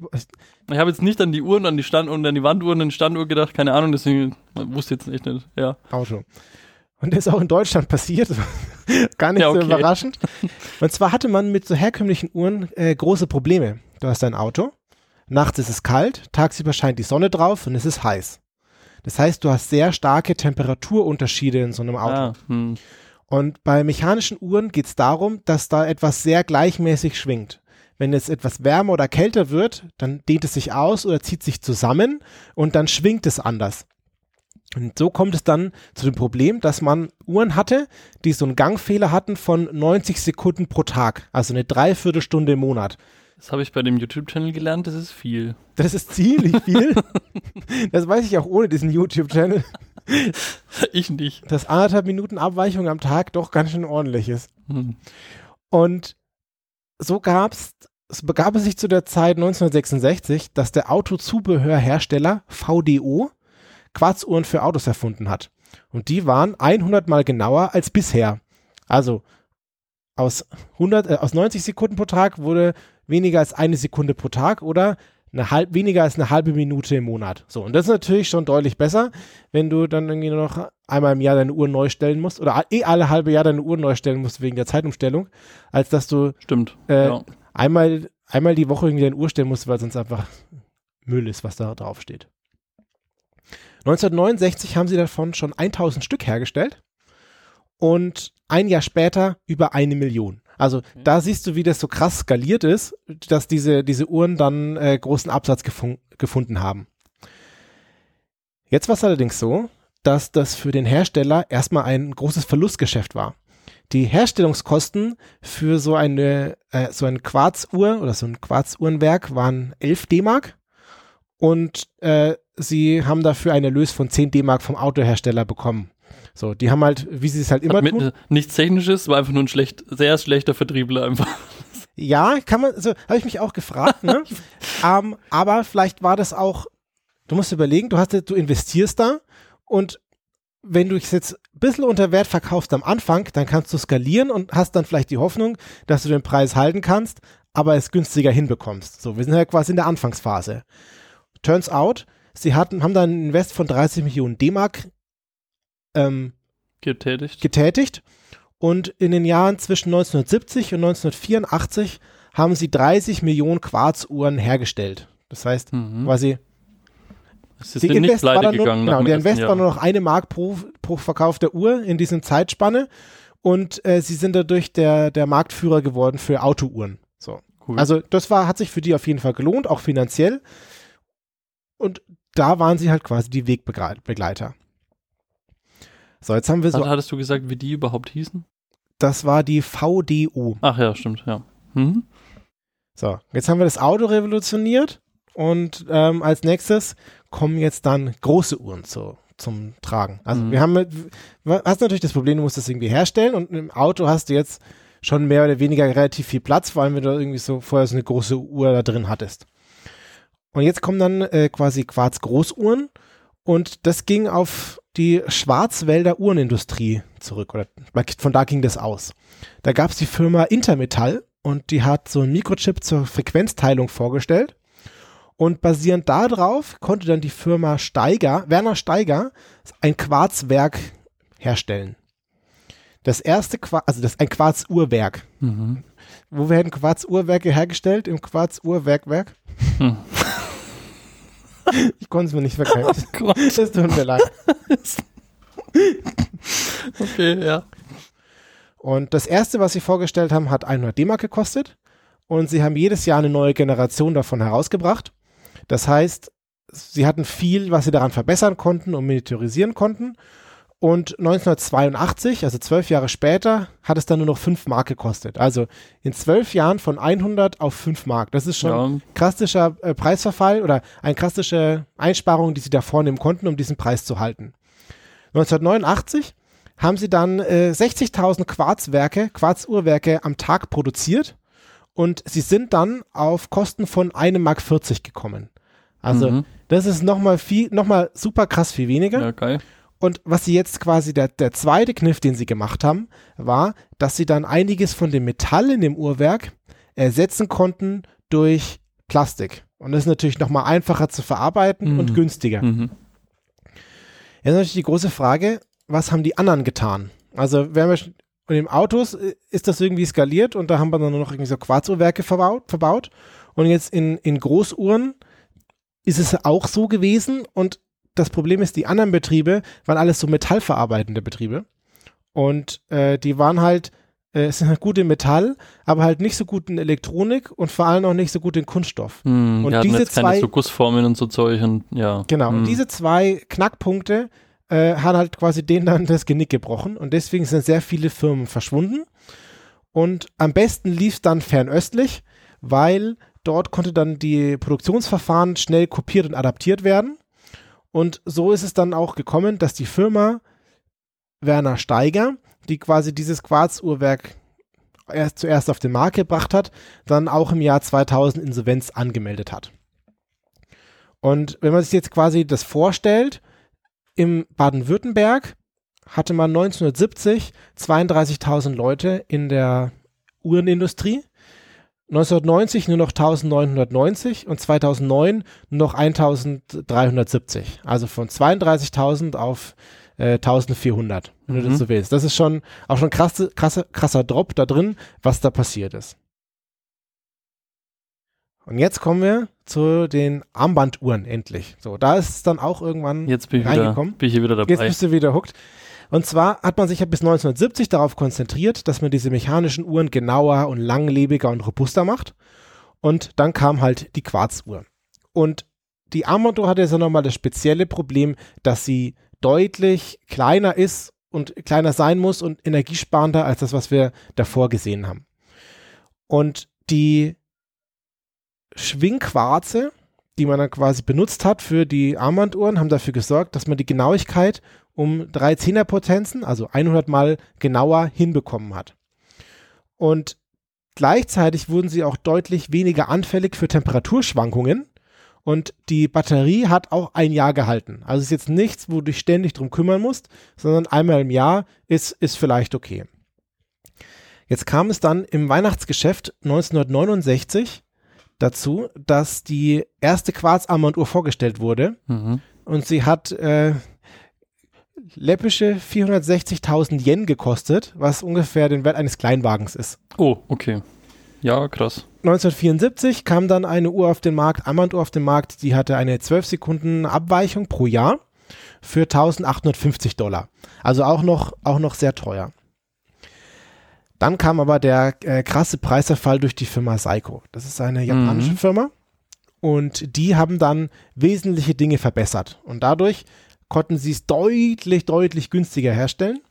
Ich habe jetzt nicht an die Uhren, an die Stand und an die Wanduhren, an die Standuhr gedacht, keine Ahnung, deswegen wusste jetzt echt nicht. Ja. Auto. Und das ist auch in Deutschland passiert. Gar nicht ja, okay. so überraschend. Und zwar hatte man mit so herkömmlichen Uhren äh, große Probleme. Du hast ein Auto, nachts ist es kalt, tagsüber scheint die Sonne drauf und es ist heiß. Das heißt, du hast sehr starke Temperaturunterschiede in so einem Auto. Ah, hm. Und bei mechanischen Uhren geht es darum, dass da etwas sehr gleichmäßig schwingt. Wenn es etwas wärmer oder kälter wird, dann dehnt es sich aus oder zieht sich zusammen und dann schwingt es anders. Und so kommt es dann zu dem Problem, dass man Uhren hatte, die so einen Gangfehler hatten von 90 Sekunden pro Tag, also eine Dreiviertelstunde im Monat. Das habe ich bei dem YouTube-Channel gelernt, das ist viel. Das ist ziemlich viel. das weiß ich auch ohne diesen YouTube-Channel. ich nicht. Dass anderthalb Minuten Abweichung am Tag doch ganz schön ordentlich ist. Hm. Und so gab's, es begab es sich zu der Zeit 1966, dass der Autozubehörhersteller VDO Quarzuhren für Autos erfunden hat. Und die waren 100 mal genauer als bisher. Also aus 100, äh, aus 90 Sekunden pro Tag wurde weniger als eine Sekunde pro Tag oder eine halb, weniger als eine halbe Minute im Monat. So, und das ist natürlich schon deutlich besser, wenn du dann irgendwie nur noch einmal im Jahr deine Uhr neu stellen musst oder eh alle halbe Jahr deine Uhr neu stellen musst wegen der Zeitumstellung, als dass du Stimmt. äh, ja. einmal, einmal die Woche irgendwie deine Uhr stellen musst, weil sonst einfach Müll ist, was da drauf steht. 1969 haben sie davon schon 1000 Stück hergestellt und ein Jahr später über eine Million. Also da siehst du, wie das so krass skaliert ist, dass diese, diese Uhren dann äh, großen Absatz gefun gefunden haben. Jetzt war es allerdings so, dass das für den Hersteller erstmal ein großes Verlustgeschäft war. Die Herstellungskosten für so eine, äh, so eine Quarzuhr oder so ein Quarzuhrenwerk waren 11 D-Mark und äh, sie haben dafür einen Erlös von 10 D-Mark vom Autohersteller bekommen. So, die haben halt, wie sie es halt immer tun. nichts Technisches, war einfach nur ein schlecht, sehr schlechter Vertriebler einfach. Ja, kann man, so habe ich mich auch gefragt, ne? ähm, aber vielleicht war das auch, du musst überlegen, du hast, du investierst da und wenn du es jetzt ein bisschen unter Wert verkaufst am Anfang, dann kannst du skalieren und hast dann vielleicht die Hoffnung, dass du den Preis halten kannst, aber es günstiger hinbekommst. So, wir sind ja quasi in der Anfangsphase. Turns out, sie hatten, haben dann einen Invest von 30 Millionen D-Mark ähm, Getätigt. getätigt und in den Jahren zwischen 1970 und 1984 haben sie 30 Millionen Quarzuhren hergestellt. Das heißt, Mhm. quasi Sie die sind nicht Invest war dann nur, genau, der Invest war nur noch eine Mark pro, pro verkaufter Uhr in diesem Zeitspanne und äh, sie sind dadurch der, der Marktführer geworden für Autouhren. So. Cool. Also das war, hat sich für die auf jeden Fall gelohnt, auch finanziell. Und da waren sie halt quasi die Wegbegleiter. So, jetzt haben wir so, Hat- Hattest du gesagt, wie die überhaupt hießen? das war die VDO. Ach ja, stimmt, ja. Mhm. So, jetzt haben wir das Auto revolutioniert und ähm, als nächstes kommen jetzt dann große Uhren zu, zum Tragen. Also Mhm. wir haben, hast natürlich das Problem, du musst das irgendwie herstellen und im Auto hast du jetzt schon mehr oder weniger relativ viel Platz, vor allem wenn du irgendwie so vorher so eine große Uhr da drin hattest. Und jetzt kommen dann äh, quasi Quarz-Großuhren und das ging auf die Schwarzwälder Uhrenindustrie zurück oder von da ging das aus. Da gab es die Firma Intermetall und die hat so einen Mikrochip zur Frequenzteilung vorgestellt. Und basierend darauf konnte dann die Firma Steiger, Werner Steiger, ein Quarzwerk herstellen. Das erste Quarz, also das ein Quarzuhrwerk. Mhm. Wo werden Quarzuhrwerke hergestellt? Im Quarzuhrwerkwerk? Hm. Ich konnte es mir nicht verkaufen. Gott. Es tut mir leid. Okay, ja. Und das erste, was sie vorgestellt haben, hat 100 D-Mark gekostet. Und sie haben jedes Jahr eine neue Generation davon herausgebracht. Das heißt, sie hatten viel, was sie daran verbessern konnten und miniaturisieren konnten. Und 1982, also zwölf Jahre später, hat es dann nur noch 5 Mark gekostet. Also in zwölf Jahren von 100 auf 5 Mark. Das ist schon ja. ein krastischer äh, Preisverfall oder eine krastische Einsparung, die sie da vornehmen konnten, um diesen Preis zu halten. 1989 haben sie dann äh, 60.000 Quarzwerke, Quarzuhrwerke am Tag produziert und sie sind dann auf Kosten von 1,40 Mark gekommen. Also Mhm. das ist nochmal viel, nochmal super krass viel weniger. Ja, geil. Und was sie jetzt quasi, der, der zweite Kniff, den sie gemacht haben, war, dass sie dann einiges von dem Metall in dem Uhrwerk ersetzen konnten durch Plastik. Und das ist natürlich nochmal einfacher zu verarbeiten Mhm. und günstiger. Mhm. Jetzt ist natürlich die große Frage, was haben die anderen getan? Also, wir haben ja schon, in den Autos äh, ist das irgendwie skaliert und da haben wir dann nur noch irgendwie so Quarzuhrwerke verbaut, verbaut. Und jetzt in, in Großuhren ist es auch so gewesen und das Problem ist, die anderen Betriebe waren alles so metallverarbeitende Betriebe. Und äh, die waren halt, äh, sind halt gut in Metall, aber halt nicht so gut in Elektronik und vor allem auch nicht so gut in Kunststoff. Hm, Und diese jetzt keine zwei- so Gussformen und so Zeug und ja. Genau, und Hm. diese zwei Knackpunkte äh, hat halt quasi denen dann das Genick gebrochen und deswegen sind sehr viele Firmen verschwunden. Und am besten lief es dann fernöstlich, weil dort konnte dann die Produktionsverfahren schnell kopiert und adaptiert werden. Und so ist es dann auch gekommen, dass die Firma Werner Steiger, die quasi dieses Quarzuhrwerk erst zuerst auf den Markt gebracht hat, dann auch im Jahr 2000 Insolvenz angemeldet hat. Und wenn man sich jetzt quasi das vorstellt, im Baden-Württemberg hatte man 1970 32.000 Leute in der Uhrenindustrie, 1990 nur noch 1990 und 2009 nur noch 1370. Also von 32.000 auf äh, 1400, wenn mhm. du das so willst. Das ist schon auch schon krasse, krasse, krasser Drop da drin, was da passiert ist. Und jetzt kommen wir zu den Armbanduhren endlich. So, da ist es dann auch irgendwann jetzt bin ich reingekommen. Wieder, bin ich hier wieder dabei. Jetzt bist du wieder hooked. Und zwar hat man sich ja bis 1970 darauf konzentriert, dass man diese mechanischen Uhren genauer und langlebiger und robuster macht. Und dann kam halt die Quarzuhr. Und die Armbanduhr hatte jetzt nochmal das spezielle Problem, dass sie deutlich kleiner ist und kleiner sein muss und energiesparender als das, was wir davor gesehen haben. Und die Schwingquarze, die man dann quasi benutzt hat für die Armbanduhren, haben dafür gesorgt, dass man die Genauigkeit um drei Zehnerpotenzen, also 100 mal genauer hinbekommen hat. Und gleichzeitig wurden sie auch deutlich weniger anfällig für Temperaturschwankungen und die Batterie hat auch ein Jahr gehalten. Also ist jetzt nichts, wo du dich ständig drum kümmern musst, sondern einmal im Jahr ist, ist vielleicht okay. Jetzt kam es dann im Weihnachtsgeschäft 1969 dazu, dass die erste Quarzarmbanduhr vorgestellt wurde. Mhm. Und sie hat äh, läppische 460.000 Yen gekostet, was ungefähr den Wert eines Kleinwagens ist. Oh, okay. Ja, krass. 1974 kam dann eine Uhr auf den Markt, Armbanduhr auf den Markt, die hatte eine 12 Sekunden Abweichung pro Jahr für 1850 Dollar. Also auch noch, auch noch sehr teuer. Dann kam aber der äh, krasse Preiserfall durch die Firma Seiko. Das ist eine japanische mhm. Firma. Und die haben dann wesentliche Dinge verbessert. Und dadurch konnten sie es deutlich, deutlich günstiger herstellen.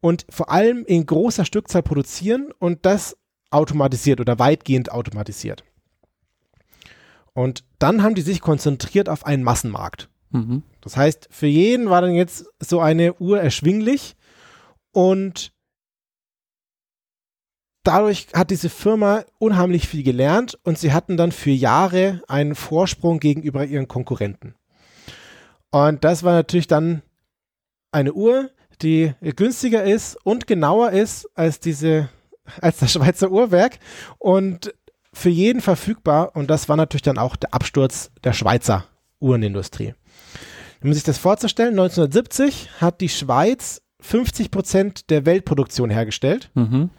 Und vor allem in großer Stückzahl produzieren und das automatisiert oder weitgehend automatisiert. Und dann haben die sich konzentriert auf einen Massenmarkt. Mhm. Das heißt, für jeden war dann jetzt so eine Uhr erschwinglich und dadurch hat diese Firma unheimlich viel gelernt und sie hatten dann für Jahre einen Vorsprung gegenüber ihren Konkurrenten. Und das war natürlich dann eine Uhr, die günstiger ist und genauer ist als diese, als das Schweizer Uhrwerk und für jeden verfügbar. Und das war natürlich dann auch der Absturz der Schweizer Uhrenindustrie. Um sich das vorzustellen, 1970 hat die Schweiz 50 Prozent der Weltproduktion hergestellt. Mhm.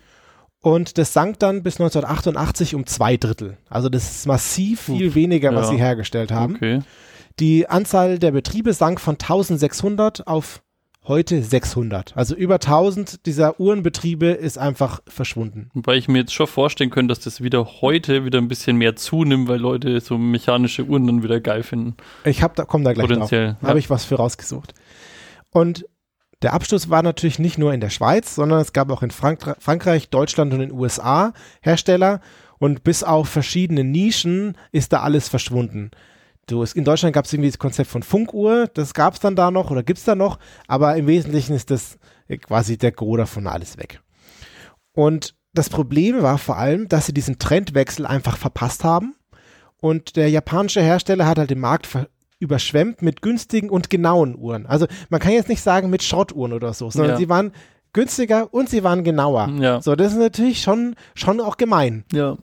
Und das sank dann bis 1988 um zwei Drittel. Also das ist massiv viel Uff, weniger, was ja. sie hergestellt haben. Okay. Die Anzahl der Betriebe sank von 1600 auf heute 600. Also über 1000 dieser Uhrenbetriebe ist einfach verschwunden. Wobei ich mir jetzt schon vorstellen könnte, dass das wieder heute wieder ein bisschen mehr zunimmt, weil Leute so mechanische Uhren dann wieder geil finden. Ich habe da komm da gleich Potenziell, drauf. Ja. Habe ich was für rausgesucht. Und der Abschluss war natürlich nicht nur in der Schweiz, sondern es gab auch in Frank Frankreich, Deutschland und den USA Hersteller und bis auf verschiedene Nischen ist da alles verschwunden. Du, in Deutschland gab es irgendwie das Konzept von Funkuhr, das gab es dann da noch oder gibt es da noch, aber im Wesentlichen ist das quasi der Gros davon alles weg. Und das Problem war vor allem, dass sie diesen Trendwechsel einfach verpasst haben und der japanische Hersteller hat halt den Markt überschwemmt mit günstigen und genauen Uhren. Also man kann jetzt nicht sagen mit Schrottuhren oder so, sondern ja. sie waren günstiger und sie waren genauer. Ja. So, das ist natürlich schon, schon auch gemein. Ja.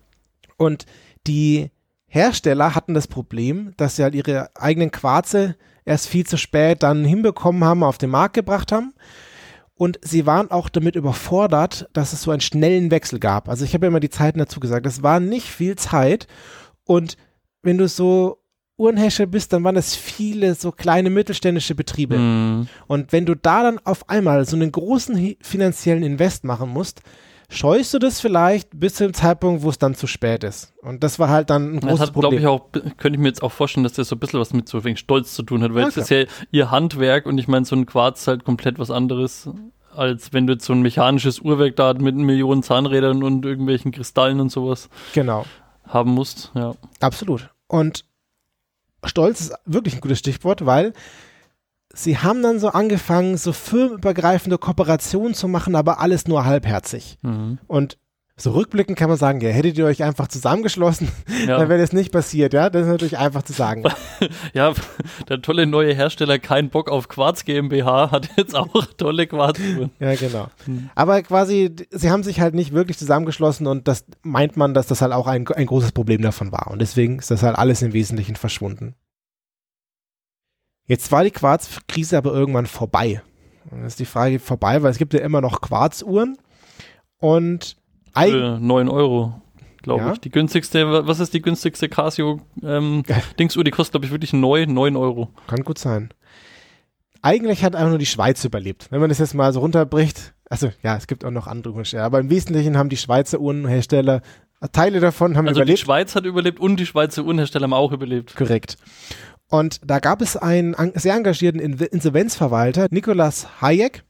Und die Hersteller hatten das Problem, dass sie halt ihre eigenen Quarze erst viel zu spät dann hinbekommen haben, auf den Markt gebracht haben. Und sie waren auch damit überfordert, dass es so einen schnellen Wechsel gab. Also ich habe ja immer die Zeiten dazu gesagt, es war nicht viel Zeit. Und wenn du so Uhrenhersteller bist, dann waren das viele so kleine mittelständische Betriebe. Mm. Und wenn du da dann auf einmal so einen großen finanziellen Invest machen musst, scheust du das vielleicht bis zum Zeitpunkt, wo es dann zu spät ist. Und das war halt dann ein großes das hat, Problem. ich auch, könnte ich mir jetzt auch vorstellen, dass das so ein bisschen was mit so wegen Stolz zu tun hat, weil es ist ja ihr Handwerk und ich meine, so ein Quarz ist halt komplett was anderes, als wenn du jetzt so ein mechanisches Uhrwerk da mit Millionen Zahnrädern und irgendwelchen Kristallen und sowas genau. haben musst, ja. Absolut. Und Stolz ist wirklich ein gutes Stichwort, weil sie haben dann so angefangen, so firmenübergreifende Kooperationen zu machen, aber alles nur halbherzig. Mhm. Und so rückblickend kann man sagen, ja, hättet ihr euch einfach zusammengeschlossen, Ja. dann wäre das nicht passiert, ja. Das ist natürlich einfach zu sagen. ja, der tolle neue Hersteller Kein Bock auf Quarz GmbH hat jetzt auch tolle Quarzuhren. Ja, genau. Hm. Aber quasi, sie haben sich halt nicht wirklich zusammengeschlossen und das meint man, dass das halt auch ein, ein großes Problem davon war. Und deswegen ist das halt alles im Wesentlichen verschwunden. Jetzt war die Quarzkrise aber irgendwann vorbei. Dann ist die Frage vorbei, weil es gibt ja immer noch Quarzuhren und Für 9 Euro, glaube Ja. ich. Die günstigste, wa- was ist die günstigste Casio ähm, Dingsuhr? Die kostet, glaube ich, wirklich neu 9 Euro. Kann gut sein. Eigentlich hat einfach nur die Schweiz überlebt. Wenn man das jetzt mal so runterbricht, also ja, es gibt auch noch andere Hersteller, aber im Wesentlichen haben die Schweizer Uhrenhersteller, Teile davon haben Also die überlebt. Schweiz hat überlebt und die Schweizer Uhrenhersteller haben auch überlebt. Korrekt. Und da gab es einen sehr engagierten In Insolvenzverwalter, Nicolas Hayek,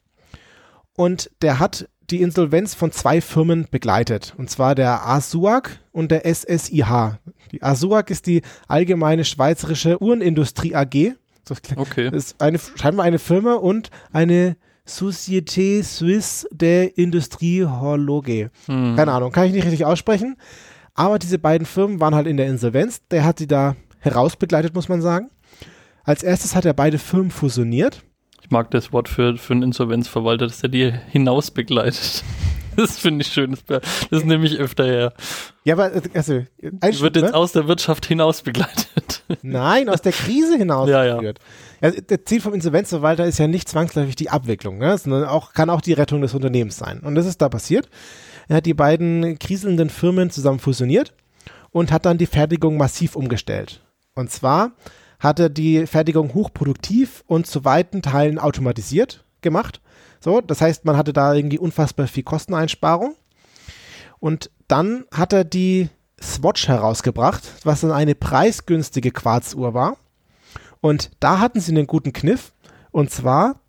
und der hat die Insolvenz von zwei Firmen begleitet, und zwar der ASUAG und der SSIH. Die ASUAG ist die Allgemeine Schweizerische Uhrenindustrie AG. So, Okay. das ist eine, scheinbar eine Firma und eine Société Suisse de Industrie Horloge. Hm. Keine Ahnung, kann ich nicht richtig aussprechen. Aber diese beiden Firmen waren halt in der Insolvenz. Der hat sie da herausbegleitet, muss man sagen. Als erstes hat er beide Firmen fusioniert. Ich mag das Wort für, für einen Insolvenzverwalter, dass der dir hinaus begleitet. Das finde ich schön. Das, nehme ich öfter her. Ja, aber äh, also, ein Wird jetzt ne? aus der Wirtschaft hinaus begleitet. Nein, aus der Krise hinaus Ja, ja. Ja, das Ziel vom Insolvenzverwalter ist ja nicht zwangsläufig die Abwicklung, ne? sondern auch, kann auch die Rettung des Unternehmens sein. Und das ist da passiert. Er hat die beiden kriselnden Firmen zusammen fusioniert und hat dann die Fertigung massiv umgestellt. Und zwar hat er die Fertigung hochproduktiv und zu weiten Teilen automatisiert gemacht. So, das heißt, man hatte da irgendwie unfassbar viel Kosteneinsparung. Und dann hat er die Swatch herausgebracht, was dann eine preisgünstige Quarzuhr war. Und da hatten sie einen guten Kniff. Und zwar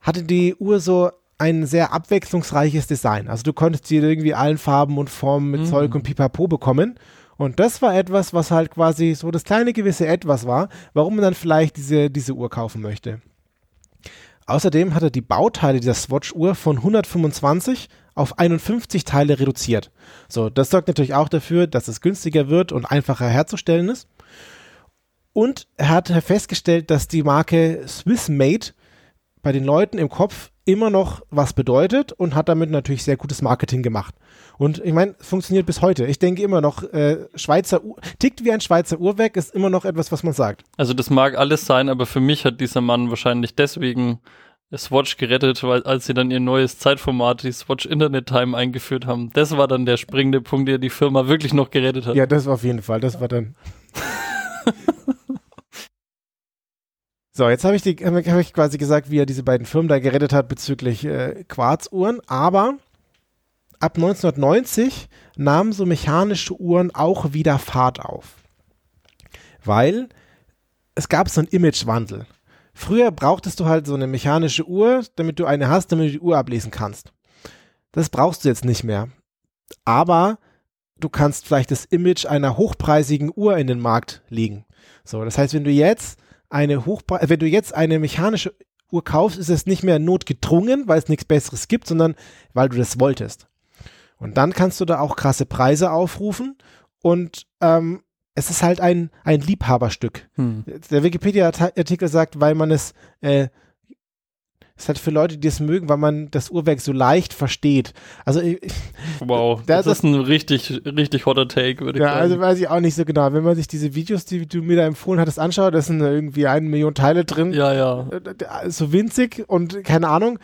hatte die Uhr so ein sehr abwechslungsreiches Design. Also du konntest sie irgendwie allen Farben und Formen mit Mhm. Zeug und Pipapo bekommen. Und das war etwas, was halt quasi so das kleine gewisse Etwas war, warum man dann vielleicht diese, diese Uhr kaufen möchte. Außerdem hat er die Bauteile dieser Swatch-Uhr von 125 auf 51 Teile reduziert. So, das sorgt natürlich auch dafür, dass es günstiger wird und einfacher herzustellen ist. Und er hat festgestellt, dass die Marke Swiss Made bei den Leuten im Kopf immer noch was bedeutet und hat damit natürlich sehr gutes Marketing gemacht. Und ich meine, es funktioniert bis heute. Ich denke immer noch, äh, Schweizer Uhr, tickt wie ein Schweizer Uhrwerk, ist immer noch etwas, was man sagt. Also das mag alles sein, aber für mich hat dieser Mann wahrscheinlich deswegen Swatch gerettet, weil als sie dann ihr neues Zeitformat, die Swatch Internet Time eingeführt haben, das war dann der springende Punkt, der die Firma wirklich noch gerettet hat. Ja, das war auf jeden Fall. Das war dann. so, jetzt habe ich, hab ich quasi gesagt, wie er diese beiden Firmen da gerettet hat bezüglich äh, Quarzuhren. Aber ab 1990 nahmen so mechanische Uhren auch wieder Fahrt auf. Weil es gab so einen Imagewandel. Früher brauchtest du halt so eine mechanische Uhr, damit du eine hast, damit du die Uhr ablesen kannst. Das brauchst du jetzt nicht mehr. Aber du kannst vielleicht das Image einer hochpreisigen Uhr in den Markt legen. So, das heißt, wenn du jetzt eine Hochpre äh, wenn du jetzt eine mechanische Uhr kaufst, ist es nicht mehr notgedrungen, weil es nichts Besseres gibt, sondern weil du das wolltest. Und dann kannst du da auch krasse Preise aufrufen und ähm, es ist halt ein, ein Liebhaberstück. Hm. Der Wikipedia-Artikel sagt, weil man es äh, ist halt für Leute, die es mögen, weil man das Uhrwerk so leicht versteht. Also ich, Wow, Da das, ist ein richtig, richtig hotter Take, würde ich ja, also sagen. weiß ich auch nicht so genau. Wenn man sich diese Videos, die du mir da empfohlen hattest, anschaut, da sind irgendwie eine Million Teile drin. ja, ja. Äh, So winzig und keine Ahnung.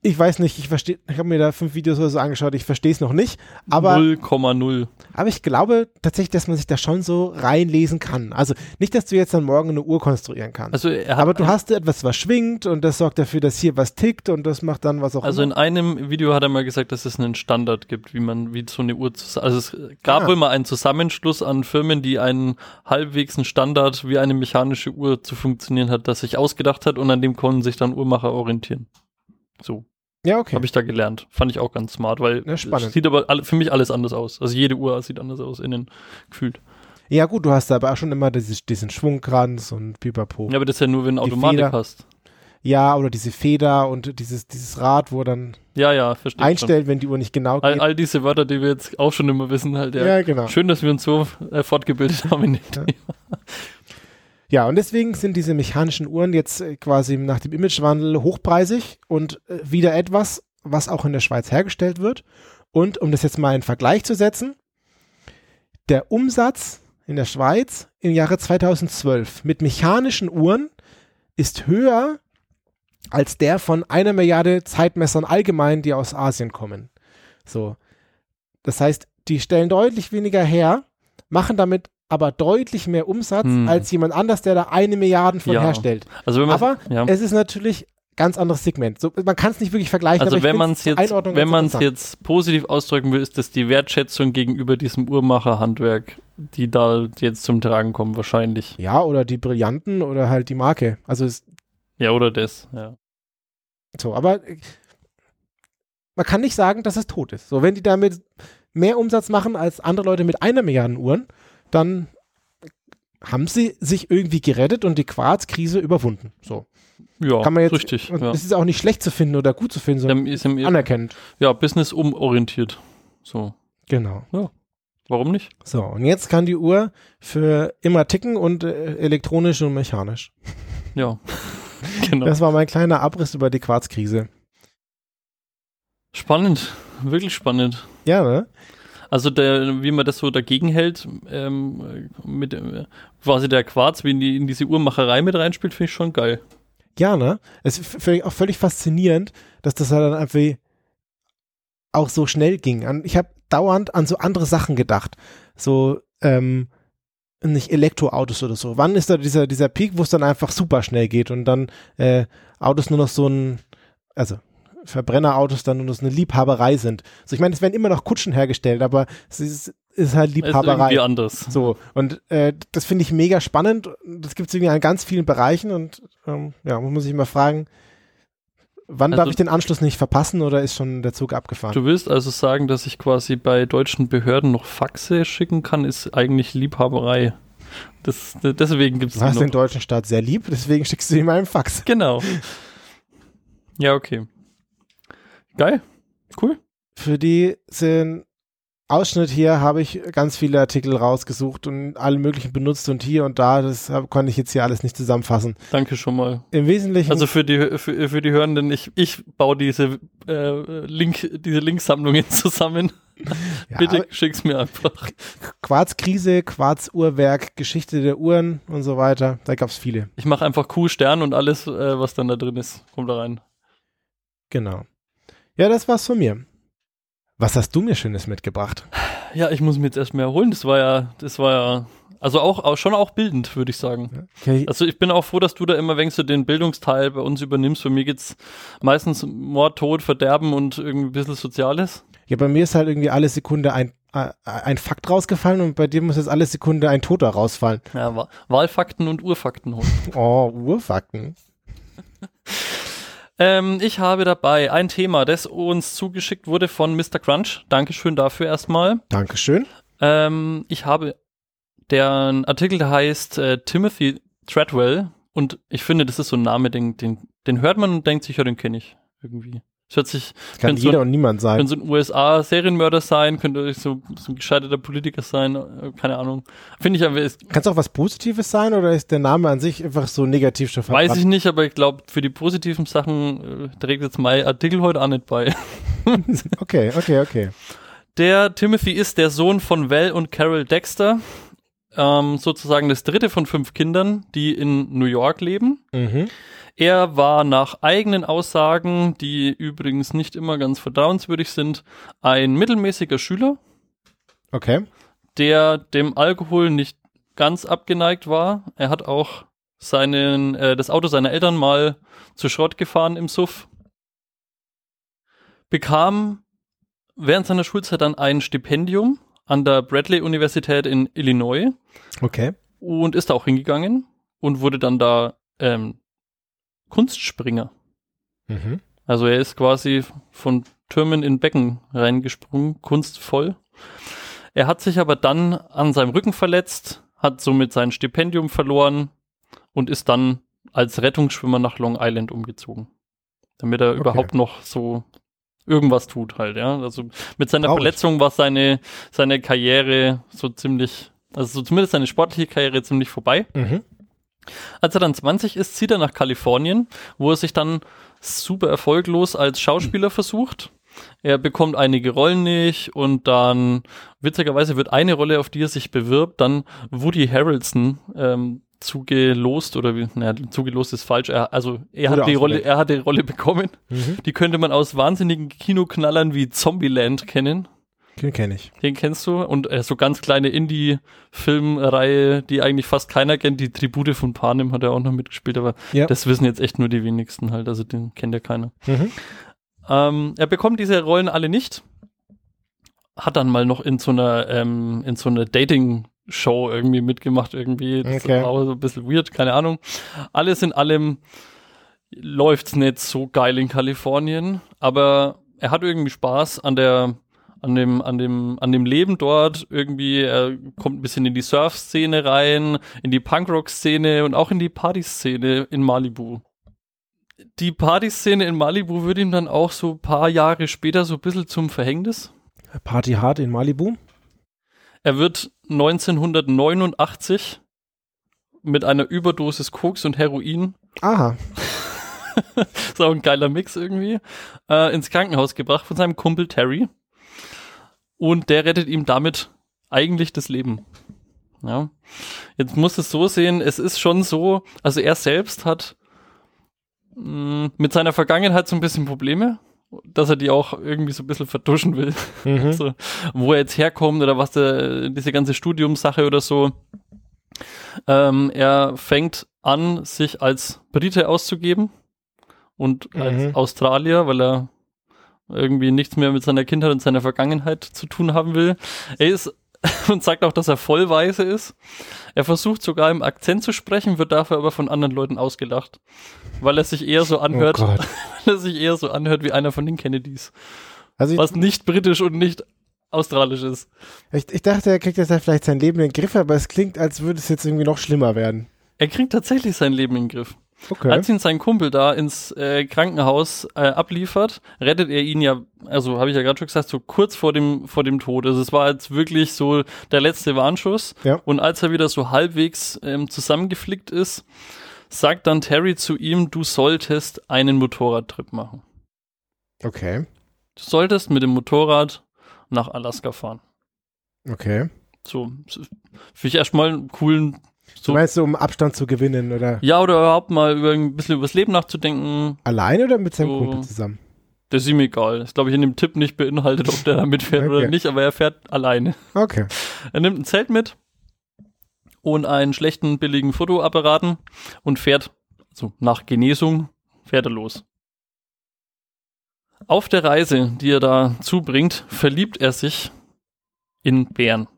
Ich weiß nicht, ich verstehe, ich habe mir da fünf Videos oder so angeschaut, ich verstehe es noch nicht. Aber 0,0. Aber ich glaube tatsächlich, dass man sich da schon so reinlesen kann. Also nicht, dass du jetzt dann morgen eine Uhr konstruieren kannst. Also er aber du hast etwas, was schwingt und das sorgt dafür, dass hier was tickt und das macht dann was auch Also immer. in einem Video hat er mal gesagt, dass es einen Standard gibt, wie man, wie so eine Uhr also es gab Ah. wohl mal einen Zusammenschluss an Firmen, die einen halbwegs einen Standard, wie eine mechanische Uhr zu funktionieren hat, das sich ausgedacht hat und an dem konnten sich dann Uhrmacher orientieren. So, ja, okay. habe ich da gelernt. Fand ich auch ganz smart, weil Ja, spannend. es sieht aber alle, für mich alles anders aus. Also jede Uhr sieht anders aus, innen gefühlt. Ja gut, du hast aber auch schon immer dieses, diesen Schwungkranz und Pipapo. Ja, aber das ist ja nur, wenn du Automatik Feder. hast. Ja, oder diese Feder und dieses, dieses Rad, wo dann Ja, ja, verstehe. einstellt, wenn die Uhr nicht genau All, geht. all diese Wörter, die wir jetzt auch schon immer wissen, halt, ja. ja, genau. Schön, dass wir uns so äh, fortgebildet haben in dem Ja. Thema. Ja, und deswegen sind diese mechanischen Uhren jetzt äh, quasi nach dem Imagewandel hochpreisig und äh, wieder etwas, was auch in der Schweiz hergestellt wird. Und um das jetzt mal in Vergleich zu setzen, der Umsatz in der Schweiz im Jahre 2012 mit mechanischen Uhren ist höher als der von einer Milliarde Zeitmessern allgemein, die aus Asien kommen. So. Das heißt, die stellen deutlich weniger her, machen damit aber deutlich mehr Umsatz Hm. als jemand anders, der da eine Milliarde von Ja. herstellt. Also wenn man Aber ja. es ist natürlich ganz anderes Segment. So, man kann es nicht wirklich vergleichen. Also wenn man es jetzt, wenn man es jetzt positiv ausdrücken will, ist das die Wertschätzung gegenüber diesem Uhrmacherhandwerk, die da jetzt zum Tragen kommen, wahrscheinlich. Ja, oder die Brillanten oder halt die Marke. Also es, Ja, oder das, ja. so, aber äh, man kann nicht sagen, dass es tot ist. So, wenn die damit mehr Umsatz machen als andere Leute mit einer Milliarde Uhren, dann haben sie sich irgendwie gerettet und die Quarzkrise überwunden. So. Ja, Kann man jetzt, richtig. Ja. Es ist auch nicht schlecht zu finden oder gut zu finden, sondern ist anerkennend. ja, Business umorientiert. So. Genau. Warum nicht? So, und jetzt kann die Uhr für immer ticken und äh, elektronisch und mechanisch. Ja. genau. Das war mein kleiner Abriss über die Quarzkrise. Spannend. Wirklich spannend. Ja, ne? Also der, wie man das so dagegen hält, ähm, mit äh, quasi der Quarz, wie in, die, in diese Uhrmacherei mit reinspielt, finde ich schon geil. Ja, ne? Es ist auch völlig faszinierend, dass das halt dann einfach auch so schnell ging. Ich habe dauernd an so andere Sachen gedacht. So, ähm, nicht Elektroautos oder so. Wann ist da dieser, dieser Peak, wo es dann einfach super schnell geht und dann äh, Autos nur noch so ein, also Verbrennerautos dann nur so eine Liebhaberei sind. So, ich meine, es werden immer noch Kutschen hergestellt, aber es ist, ist halt Ist Liebhaberei. irgendwie anders. So, und äh, das finde ich mega spannend. Das gibt es irgendwie an ganz vielen Bereichen und ähm, ja, man muss sich mal fragen, wann Also- darf ich den Anschluss nicht verpassen oder ist schon der Zug abgefahren? Du willst also sagen, dass ich quasi bei deutschen Behörden noch Faxe schicken kann, ist eigentlich Liebhaberei. Das, deswegen gibt es Du hast den deutschen Staat sehr lieb, deswegen schickst du ihm einen Fax. Genau. Ja, okay. Geil. Cool. Für diesen Ausschnitt hier habe ich ganz viele Artikel rausgesucht und alle möglichen benutzt und hier und da, das konnte ich jetzt hier alles nicht zusammenfassen. Danke schon mal. Im Wesentlichen, Also für die für, für die Hörenden, ich, ich baue diese äh, Link, diese Linksammlungen zusammen. ja, Bitte schick's mir einfach. Quarzkrise, Quarzuhrwerk, Geschichte der Uhren und so weiter, da gab es viele. Ich mache einfach Q Stern und alles, äh, was dann da drin ist, kommt da rein. Genau. Ja, das war's von mir. Was hast du mir Schönes mitgebracht? Ja, ich muss mir jetzt erstmal erholen. Das war ja, das war ja, also auch, auch schon auch bildend, würde ich sagen. Okay. Also ich bin auch froh, dass du da immer wenn du den Bildungsteil bei uns übernimmst. Für mich geht's meistens Mord, Tod, Verderben und irgendwie ein bisschen Soziales. Ja, bei mir ist halt irgendwie alle Sekunde ein, äh, ein Fakt rausgefallen und bei dir muss jetzt alle Sekunde ein Toter rausfallen. Ja, Wa- Wahlfakten und Urfakten holen. Oh, Urfakten. ähm, ich habe dabei ein Thema, das uns zugeschickt wurde von Mr. Crunch. Dankeschön dafür erstmal. Dankeschön. Ähm, ich habe der Artikel, der heißt äh, Timothy Treadwell und ich finde, das ist so ein Name, den, den, den hört man und denkt sich, ja, den kenne ich irgendwie. Sich, Das kann jeder so- und niemand sein. könnte so ein USA-Serienmörder sein, könnte so, so ein gescheiterter Politiker sein, äh, keine Ahnung. Finde ich aber, Kann es auch was Positives sein oder ist der Name an sich einfach so negativ schon weiß ich nicht, aber ich glaube, für die positiven Sachen äh, trägt jetzt mein Artikel heute auch nicht bei. Okay, okay, okay. Der Timothy ist der Sohn von Val und Carol Dexter, ähm, sozusagen das dritte von fünf Kindern, die in New York leben. Mhm. Er war nach eigenen Aussagen, die übrigens nicht immer ganz vertrauenswürdig sind, ein mittelmäßiger Schüler, Okay. der dem Alkohol nicht ganz abgeneigt war. Er hat auch seinen, äh, das Auto seiner Eltern mal zu Schrott gefahren im Suff. Bekam während seiner Schulzeit dann ein Stipendium an der Bradley-Universität in Illinois Okay. und ist da auch hingegangen und wurde dann da ähm, Kunstspringer. Mhm. Also er ist quasi von Türmen in Becken reingesprungen, kunstvoll. Er hat sich aber dann an seinem Rücken verletzt, hat somit sein Stipendium verloren und ist dann als Rettungsschwimmer nach Long Island umgezogen. Damit er Okay. überhaupt noch so irgendwas tut halt, ja. Also mit seiner Traurig. Verletzung war seine, seine Karriere so ziemlich, also so zumindest seine sportliche Karriere ziemlich vorbei. Mhm. Als er dann 20 ist, zieht er nach Kalifornien, wo er sich dann super erfolglos als Schauspieler versucht. Er bekommt einige Rollen nicht und dann, witzigerweise wird eine Rolle, auf die er sich bewirbt, dann Woody Harrelson ähm, zugelost oder wie, naja, zugelost ist falsch. Er, also er hat die Rolle, er hat die Rolle bekommen. Mhm. Die könnte man aus wahnsinnigen Kinoknallern wie Zombieland kennen. Den kenne ich. Den kennst du? Und äh, so ganz kleine Indie-Filmreihe, die eigentlich fast keiner kennt. Die Tribute von Panem hat er auch noch mitgespielt, aber Ja. das wissen jetzt echt nur die wenigsten halt. Also den kennt ja keiner. Mhm. Ähm, er bekommt diese Rollen alle nicht. Hat dann mal noch in so einer, ähm, in so einer Dating-Show irgendwie mitgemacht, irgendwie. Das Okay. war auch so ein bisschen weird, keine Ahnung. Alles in allem läuft's nicht so geil in Kalifornien, aber er hat irgendwie Spaß an der, an dem, an dem, an dem Leben dort. Irgendwie, er kommt ein bisschen in die Surf-Szene rein, in die Punkrock-Szene und auch in die Party-Szene in Malibu die Partyszene in Malibu wird ihm dann auch so ein paar Jahre später so ein bisschen zum Verhängnis. Party Hard in Malibu. Er wird 1989 mit einer Überdosis Koks und Heroin, Aha. ist auch ein geiler Mix irgendwie, äh, ins Krankenhaus gebracht von seinem Kumpel Terry. Und der rettet ihm damit eigentlich das Leben. Ja. Jetzt muss es so sehen, es ist schon so, also er selbst hat mh, mit seiner Vergangenheit so ein bisschen Probleme, dass er die auch irgendwie so ein bisschen vertuschen will. Mhm. so, wo er jetzt herkommt oder was der, diese ganze Studiumssache oder so. Ähm, er fängt an, sich als Brite auszugeben und Mhm. als Australier, weil er irgendwie nichts mehr mit seiner Kindheit und seiner Vergangenheit zu tun haben will. Er ist und sagt auch, dass er vollweise ist. Er versucht sogar im Akzent zu sprechen, wird dafür aber von anderen Leuten ausgelacht, weil er sich eher so Oh anhört, Gott. weil er sich eher so anhört wie einer von den Kennedys, Also was nicht britisch und nicht australisch ist. ich, ich dachte, er kriegt jetzt ja vielleicht sein Leben in den Griff, aber es klingt, als würde es jetzt irgendwie noch schlimmer werden. Er kriegt tatsächlich sein Leben in den Griff. Okay. Als ihn sein Kumpel da ins äh, Krankenhaus äh, abliefert, rettet er ihn ja, also habe ich ja gerade schon gesagt, so kurz vor dem, vor dem Tod. Also es war jetzt wirklich so der letzte Warnschuss. Ja. Und als er wieder so halbwegs ähm, zusammengeflickt ist, sagt dann Terry zu ihm, du solltest einen Motorradtrip machen. Okay. Du solltest mit dem Motorrad nach Alaska fahren. Okay. So, so finde ich erstmal einen coolen, so, Du meinst so, um Abstand zu gewinnen oder ja, oder überhaupt mal über ein bisschen übers Leben nachzudenken, alleine oder mit seinem So. Kumpel zusammen? Das ist ihm egal. Das glaube ich in dem Tipp nicht beinhaltet, ob der da mitfährt oder Okay. nicht, aber er fährt alleine. Okay. Er nimmt ein Zelt mit und einen schlechten, billigen Fotoapparaten und fährt, also nach Genesung, fährt er los. Auf der Reise, die er da zubringt, verliebt er sich in Bären.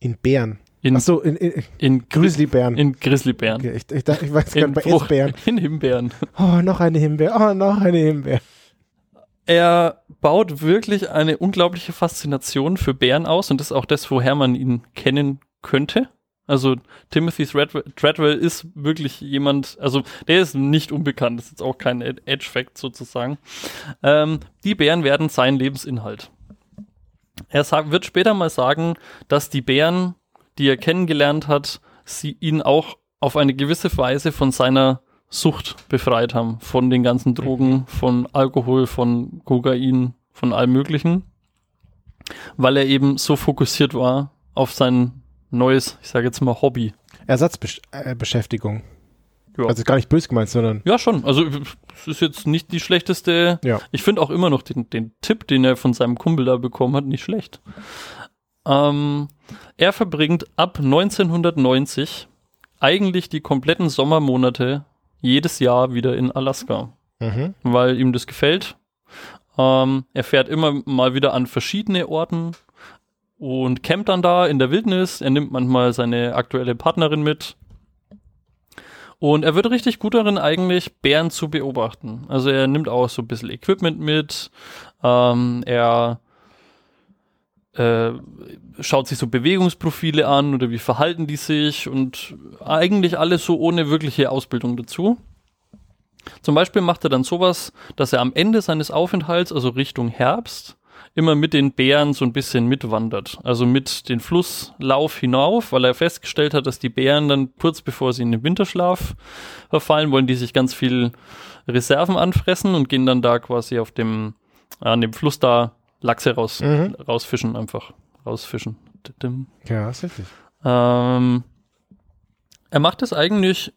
In Bären. In, Achso, in, in in, Gri Grizzlybären. in Grizzlybären. Okay, ich, ich, dachte, ich weiß gar In, nicht, bei Essbären. in Himbeeren. Oh, noch eine Himbeer. Oh, noch eine Himbeer. Er baut wirklich eine unglaubliche Faszination für Bären aus und das ist auch das, woher man ihn kennen könnte. Also Timothy Treadwell ist wirklich jemand, also der ist nicht unbekannt, das ist jetzt auch kein Ed- Edge-Fact sozusagen. Ähm, die Bären werden sein Lebensinhalt. Er sag, wird später mal sagen, dass die Bären, die er kennengelernt hat, sie ihn auch auf eine gewisse Weise von seiner Sucht befreit haben. Von den ganzen Drogen, von Alkohol, von Kokain, von allem Möglichen. Weil er eben so fokussiert war auf sein neues, ich sage jetzt mal Hobby. Ersatzbeschäftigung. Ja. Also gar nicht böse gemeint, sondern Ja, schon. Also es ist jetzt nicht die schlechteste. ja. Ich finde auch immer noch den, den Tipp, den er von seinem Kumpel da bekommen hat, nicht schlecht. Ähm, er verbringt ab 1990 eigentlich die kompletten Sommermonate jedes Jahr wieder in Alaska, Mhm. weil ihm das gefällt. Ähm, er fährt immer mal wieder an verschiedene Orten und campt dann da in der Wildnis. Er nimmt manchmal seine aktuelle Partnerin mit. Und er wird richtig gut darin, eigentlich Bären zu beobachten. Also er nimmt auch so ein bisschen Equipment mit. Ähm, er äh, schaut sich so Bewegungsprofile an oder wie verhalten die sich und eigentlich alles so ohne wirkliche Ausbildung dazu. Zum Beispiel macht er dann sowas, dass er am Ende seines Aufenthalts, also Richtung Herbst, immer mit den Bären so ein bisschen mitwandert. Also mit den Flusslauf hinauf, weil er festgestellt hat, dass die Bären dann kurz bevor sie in den Winterschlaf verfallen, wollen die sich ganz viel Reserven anfressen und gehen dann da quasi auf dem, an dem Fluss da Lachse raus, Mhm. rausfischen einfach. Rausfischen. Ja, ist richtig. Ähm, er macht es eigentlich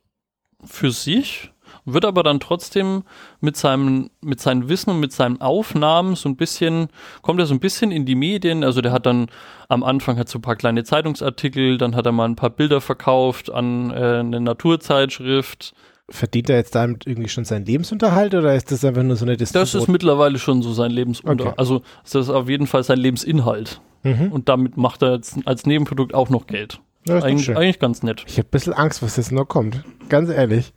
für sich, wird aber dann trotzdem mit seinem, mit seinem Wissen und mit seinen Aufnahmen so ein bisschen, kommt er so ein bisschen in die Medien. Also der hat dann am Anfang hat so ein paar kleine Zeitungsartikel, dann hat er mal ein paar Bilder verkauft an äh, eine Naturzeitschrift. Verdient er jetzt damit irgendwie schon seinen Lebensunterhalt oder ist das einfach nur so eine Das Distribution? ist mittlerweile schon so sein Lebensunter. Okay. Also das ist auf jeden Fall sein Lebensinhalt. Mhm. Und damit macht er jetzt als Nebenprodukt auch noch Geld. Ja, ist doch Eigentlich, schön. eigentlich ganz nett. Ich habe ein bisschen Angst, was jetzt noch kommt. Ganz ehrlich.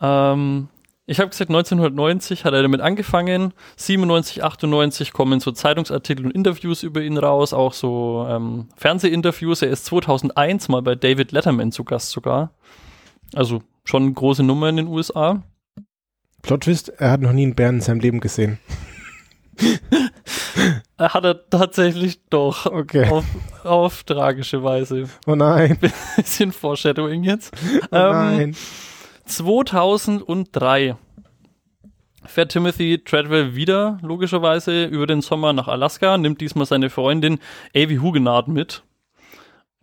Ähm, ich habe gesagt, 1990 hat er damit angefangen. 97, 98 kommen so Zeitungsartikel und Interviews über ihn raus, auch so ähm, Fernsehinterviews. Er ist 2001 mal bei David Letterman zu Gast sogar. Also schon eine große Nummer in den USA. Plot Twist, er hat noch nie einen Bären in seinem Leben gesehen. Er hat er tatsächlich doch Okay. auf, auf tragische Weise. Oh nein. Bisschen Foreshadowing jetzt. Oh Ähm, nein. 2003 fährt Timothy Treadwell wieder, logischerweise, über den Sommer nach Alaska, nimmt diesmal seine Freundin Avi Huguenard mit.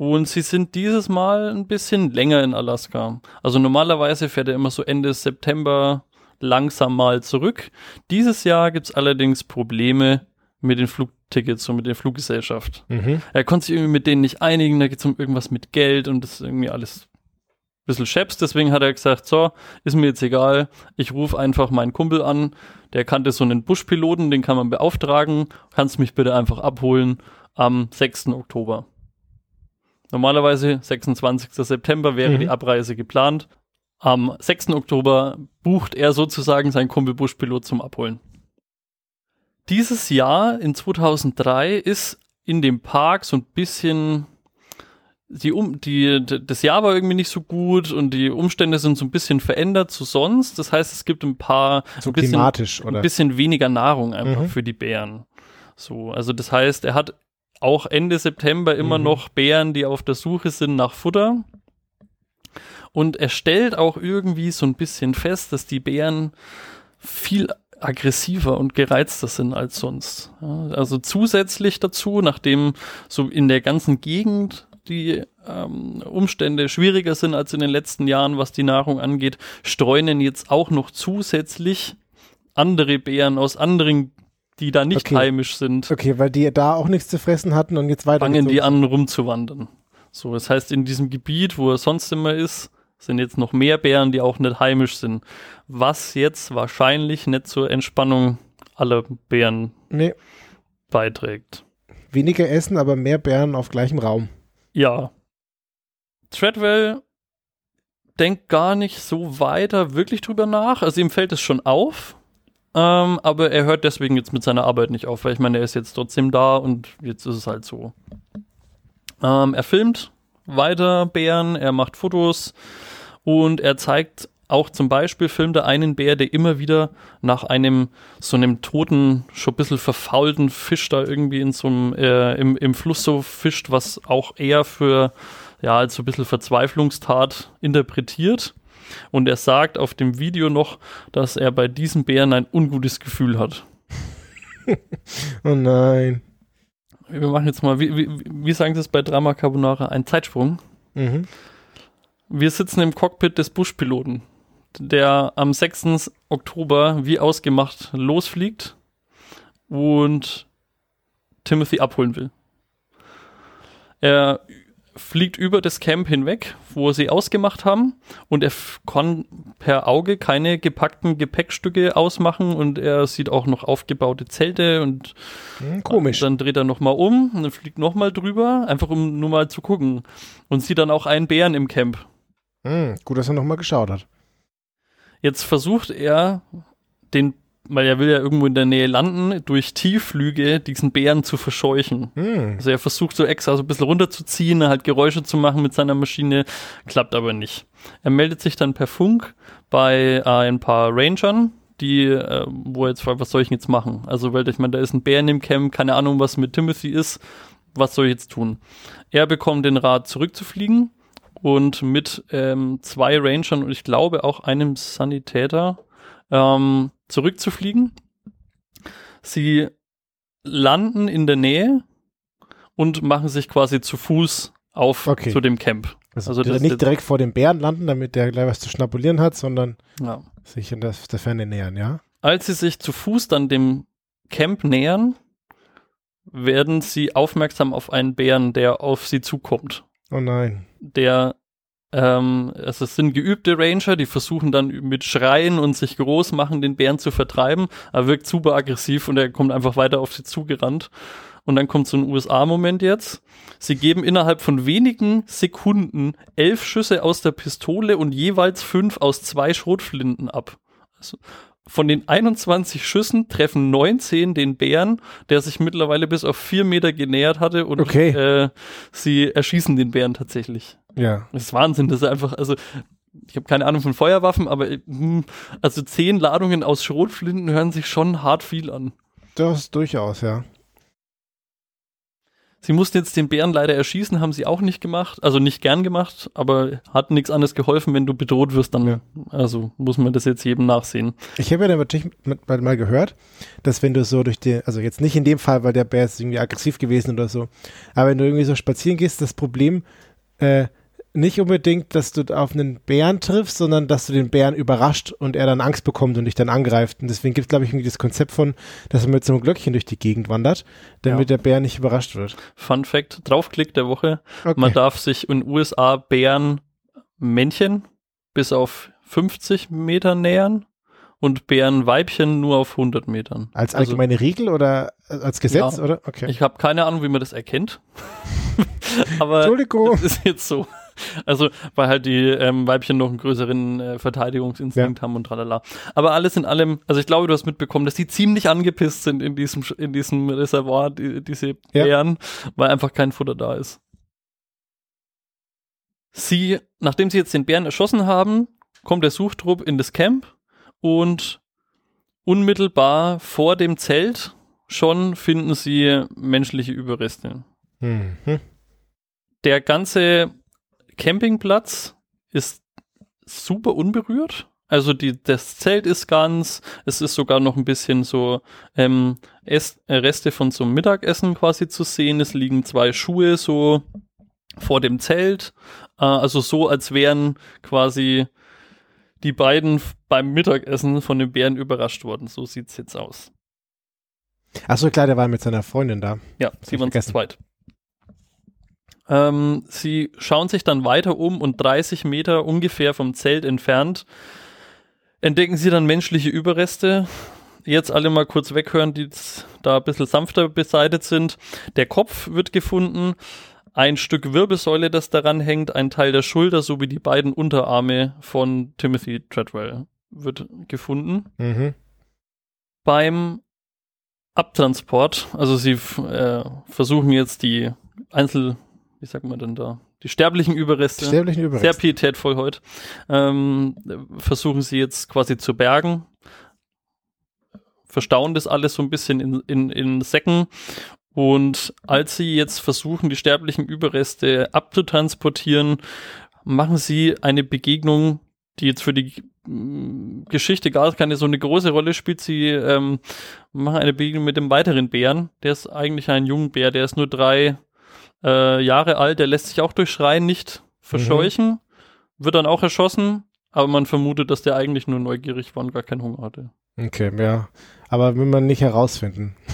Und sie sind dieses Mal ein bisschen länger in Alaska. Also normalerweise fährt er immer so Ende September langsam mal zurück. Dieses Jahr gibt es allerdings Probleme mit den Flugtickets und mit der Fluggesellschaft. Mhm. Er konnte sich irgendwie mit denen nicht einigen, da geht es um irgendwas mit Geld und das ist irgendwie alles ein bisschen scheps. Deswegen hat er gesagt, so, ist mir jetzt egal, ich rufe einfach meinen Kumpel an, der kannte so einen Buschpiloten, den kann man beauftragen, kannst mich bitte einfach abholen am 6. Oktober. Normalerweise 26. September wäre Mhm. die Abreise geplant. Am 6. Oktober bucht er sozusagen seinen Kumpel Buschpilot zum Abholen. Dieses Jahr in 2003 ist in dem Park so ein bisschen die um die das Jahr war irgendwie nicht so gut und die Umstände sind so ein bisschen verändert zu sonst. Das heißt, es gibt ein paar So ein bisschen, ein bisschen weniger Nahrung einfach Mhm. für die Bären. So, also das heißt, er hat auch Ende September immer Mhm. noch Bären, die auf der Suche sind nach Futter. Und er stellt auch irgendwie so ein bisschen fest, dass die Bären viel aggressiver und gereizter sind als sonst. Ja, also zusätzlich dazu, nachdem so in der ganzen Gegend die ähm, Umstände schwieriger sind als in den letzten Jahren, was die Nahrung angeht, streunen jetzt auch noch zusätzlich andere Bären aus anderen, die da nicht Okay. heimisch sind, Okay, weil die da auch nichts zu fressen hatten und jetzt weiter. fangen die an rumzuwandern. So, das heißt, in diesem Gebiet, wo er sonst immer ist, sind jetzt noch mehr Bären, die auch nicht heimisch sind. Was jetzt wahrscheinlich nicht zur Entspannung aller Bären Nee, beiträgt. weniger essen, aber mehr Bären auf gleichem Raum. Ja. Treadwell denkt gar nicht so weiter wirklich drüber nach. Also ihm fällt es schon auf. Ähm, aber er hört deswegen jetzt mit seiner Arbeit nicht auf, weil ich meine, er ist jetzt trotzdem da und jetzt ist es halt so. Ähm, er filmt weiter Bären, er macht Fotos und er zeigt auch zum Beispiel, filmt er einen Bär, der immer wieder nach einem so einem toten, schon ein bisschen verfaulten Fisch da irgendwie in so einem, äh, im, im Fluss so fischt, was auch eher für, ja, als so ein bisschen Verzweiflungstat interpretiert. Und er sagt auf dem Video noch, dass er bei diesem Bären ein ungutes Gefühl hat. Oh nein. Wir machen jetzt mal, wie, wie, wie sagen Sie es bei Drama Carbonara, einen Zeitsprung. Mhm. Wir sitzen im Cockpit des Buschpiloten, der am 6. Oktober wie ausgemacht losfliegt und Timothy abholen will. Er fliegt über das Camp hinweg, wo sie ausgemacht haben und er kann per Auge keine gepackten Gepäckstücke ausmachen und er sieht auch noch aufgebaute Zelte und Hm, komisch. dann dreht er nochmal um und dann fliegt nochmal drüber, einfach um nur mal zu gucken und sieht dann auch einen Bären im Camp. Hm, gut, dass er nochmal geschaut hat. Jetzt versucht er, den weil er will ja irgendwo in der Nähe landen, durch Tiefflüge diesen Bären zu verscheuchen. Hm. Also er versucht so extra so ein bisschen runterzuziehen, halt Geräusche zu machen mit seiner Maschine, klappt aber nicht. Er meldet sich dann per Funk bei äh, ein paar Rangern, die, äh, wo er jetzt fragt, was soll ich denn jetzt machen? Also, weil ich meine, da ist ein Bär in dem Camp, keine Ahnung, was mit Timothy ist, was soll ich jetzt tun? Er bekommt den Rat, zurückzufliegen und mit ähm, zwei Rangern und ich glaube auch einem Sanitäter ähm, zurückzufliegen. Sie landen in der Nähe und machen sich quasi zu Fuß auf Okay. zu dem Camp. Also, Also das- nicht direkt vor dem Bären landen, damit der gleich was zu schnabulieren hat, sondern Ja. sich in der, der Ferne nähern, ja? Als sie sich zu Fuß dann dem Camp nähern, werden sie aufmerksam auf einen Bären, der auf sie zukommt. Oh nein. Der, ähm, also es sind geübte Ranger, die versuchen dann mit Schreien und sich groß machen, den Bären zu vertreiben. Er wirkt super aggressiv und er kommt einfach weiter auf sie zugerannt. Und dann kommt so ein USA-Moment jetzt. Sie geben innerhalb von wenigen Sekunden elf Schüsse aus der Pistole und jeweils fünf aus zwei Schrotflinten ab. Also von den 21 Schüssen treffen 19 den Bären, der sich mittlerweile bis auf vier Meter genähert hatte und Okay. äh, sie erschießen den Bären tatsächlich. Ja. Das ist Wahnsinn, das ist einfach, also ich habe keine Ahnung von Feuerwaffen, aber äh, hm, also zehn Ladungen aus Schrotflinten hören sich schon hart viel an. Das durchaus, ja. Sie mussten jetzt den Bären leider erschießen, haben sie auch nicht gemacht, also nicht gern gemacht, aber hat nichts anderes geholfen, wenn du bedroht wirst, dann Ja. also muss man das jetzt jedem nachsehen. Ich habe ja dann natürlich mal gehört, dass wenn du so durch den, also jetzt nicht in dem Fall, weil der Bär ist irgendwie aggressiv gewesen oder so, aber wenn du irgendwie so spazieren gehst, das Problem äh, nicht unbedingt, dass du auf einen Bären triffst, sondern dass du den Bären überrascht und er dann Angst bekommt und dich dann angreift. Und deswegen gibt es, glaube ich, irgendwie das Konzept von, dass man mit so einem Glöckchen durch die Gegend wandert, damit der Bär nicht überrascht wird. Fun Fact, Draufklick der Woche, Okay. man darf sich in USA Bären Männchen bis auf 50 Meter nähern und Bären Weibchen nur auf 100 Metern. als Also- allgemeine Regel oder als Gesetz, Ja. oder? Okay. Ich habe keine Ahnung, wie man das erkennt. Aber Entschuldigung. es ist jetzt so. Also, weil halt die ähm, Weibchen noch einen größeren äh, Verteidigungsinstinkt haben und tralala. Aber alles in allem, also ich glaube, du hast mitbekommen, dass die ziemlich angepisst sind in diesem, in diesem Reservoir, die, diese Ja. Bären, weil einfach kein Futter da ist. Sie, nachdem sie jetzt den Bären erschossen haben, kommt der Suchtrupp in das Camp und unmittelbar vor dem Zelt schon finden sie menschliche Überreste. Mhm. Der ganze Campingplatz ist super unberührt. Also die, das Zelt ist ganz, es ist sogar noch ein bisschen so ähm, Ess, äh, Reste von so einem Mittagessen quasi zu sehen. Es liegen zwei Schuhe so vor dem Zelt. Äh, also so, als wären quasi die beiden beim Mittagessen von den Bären überrascht worden. So sieht's jetzt aus. Achso, klar, der war mit seiner Freundin da. Ja, sie waren zu zweit. Ähm, sie schauen sich dann weiter um und 30 Meter ungefähr vom Zelt entfernt entdecken sie dann menschliche Überreste. Jetzt alle mal kurz weghören, die da ein bisschen sanfter beseitigt sind. Der Kopf wird gefunden, ein Stück Wirbelsäule, das daran hängt, ein Teil der Schulter sowie die beiden Unterarme von Timothy Treadwell wird gefunden Mhm. beim Abtransport, also sie äh, versuchen jetzt die Einzel, wie sagt man denn da, die sterblichen Überreste, Sterblichen sehr Überreste. pietätvoll heute, ähm, versuchen sie jetzt quasi zu bergen, verstauen das alles so ein bisschen in, in, in Säcken und als sie jetzt versuchen, die sterblichen Überreste abzutransportieren, machen sie eine Begegnung, die jetzt für die mm, Geschichte gar keine so eine große Rolle spielt. Sie ähm, machen eine Begegnung mit dem weiteren Bären. Der ist eigentlich ein junger Bär, der ist nur drei äh, Jahre alt, der lässt sich auch durch Schreien nicht verscheuchen, wird dann auch erschossen, aber man vermutet, dass der eigentlich nur neugierig war und gar keinen Hunger hatte. Okay, ja. Aber will man nicht herausfinden.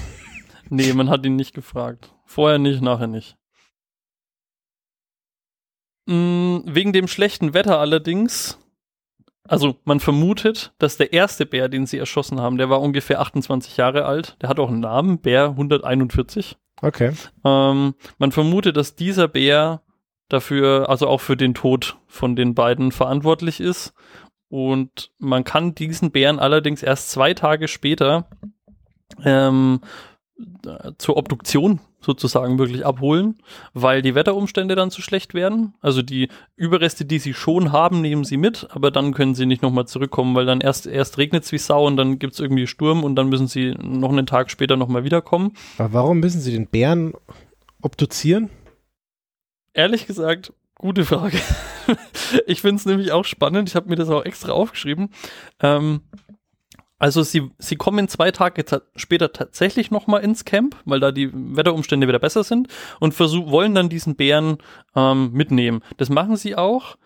Nee, man hat ihn nicht gefragt. Vorher nicht, nachher nicht. Mm, wegen dem schlechten Wetter allerdings, also man vermutet, dass der erste Bär, den sie erschossen haben, der war ungefähr 28 Jahre alt. Der hat auch einen Namen, Bär 141. Okay. Ähm, man vermutet, dass dieser Bär dafür, also auch für den Tod von den beiden verantwortlich ist. Und man kann diesen Bären allerdings erst zwei Tage später ähm, zur Obduktion sozusagen wirklich abholen, weil die Wetterumstände dann zu schlecht werden. Also die Überreste, die sie schon haben, nehmen sie mit, aber dann können sie nicht nochmal zurückkommen, weil dann erst, erst regnet es wie Sau und dann gibt es irgendwie Sturm und dann müssen sie noch einen Tag später nochmal wiederkommen. Aber warum müssen sie den Bären obduzieren? Ehrlich gesagt, gute Frage. ich finde es nämlich auch spannend. Ich habe mir das auch extra aufgeschrieben. Ähm, also sie, sie kommen zwei Tage ta später tatsächlich nochmal ins Camp, weil da die Wetterumstände wieder besser sind und versuch, wollen dann diesen Bären ähm, mitnehmen. Das machen sie auch.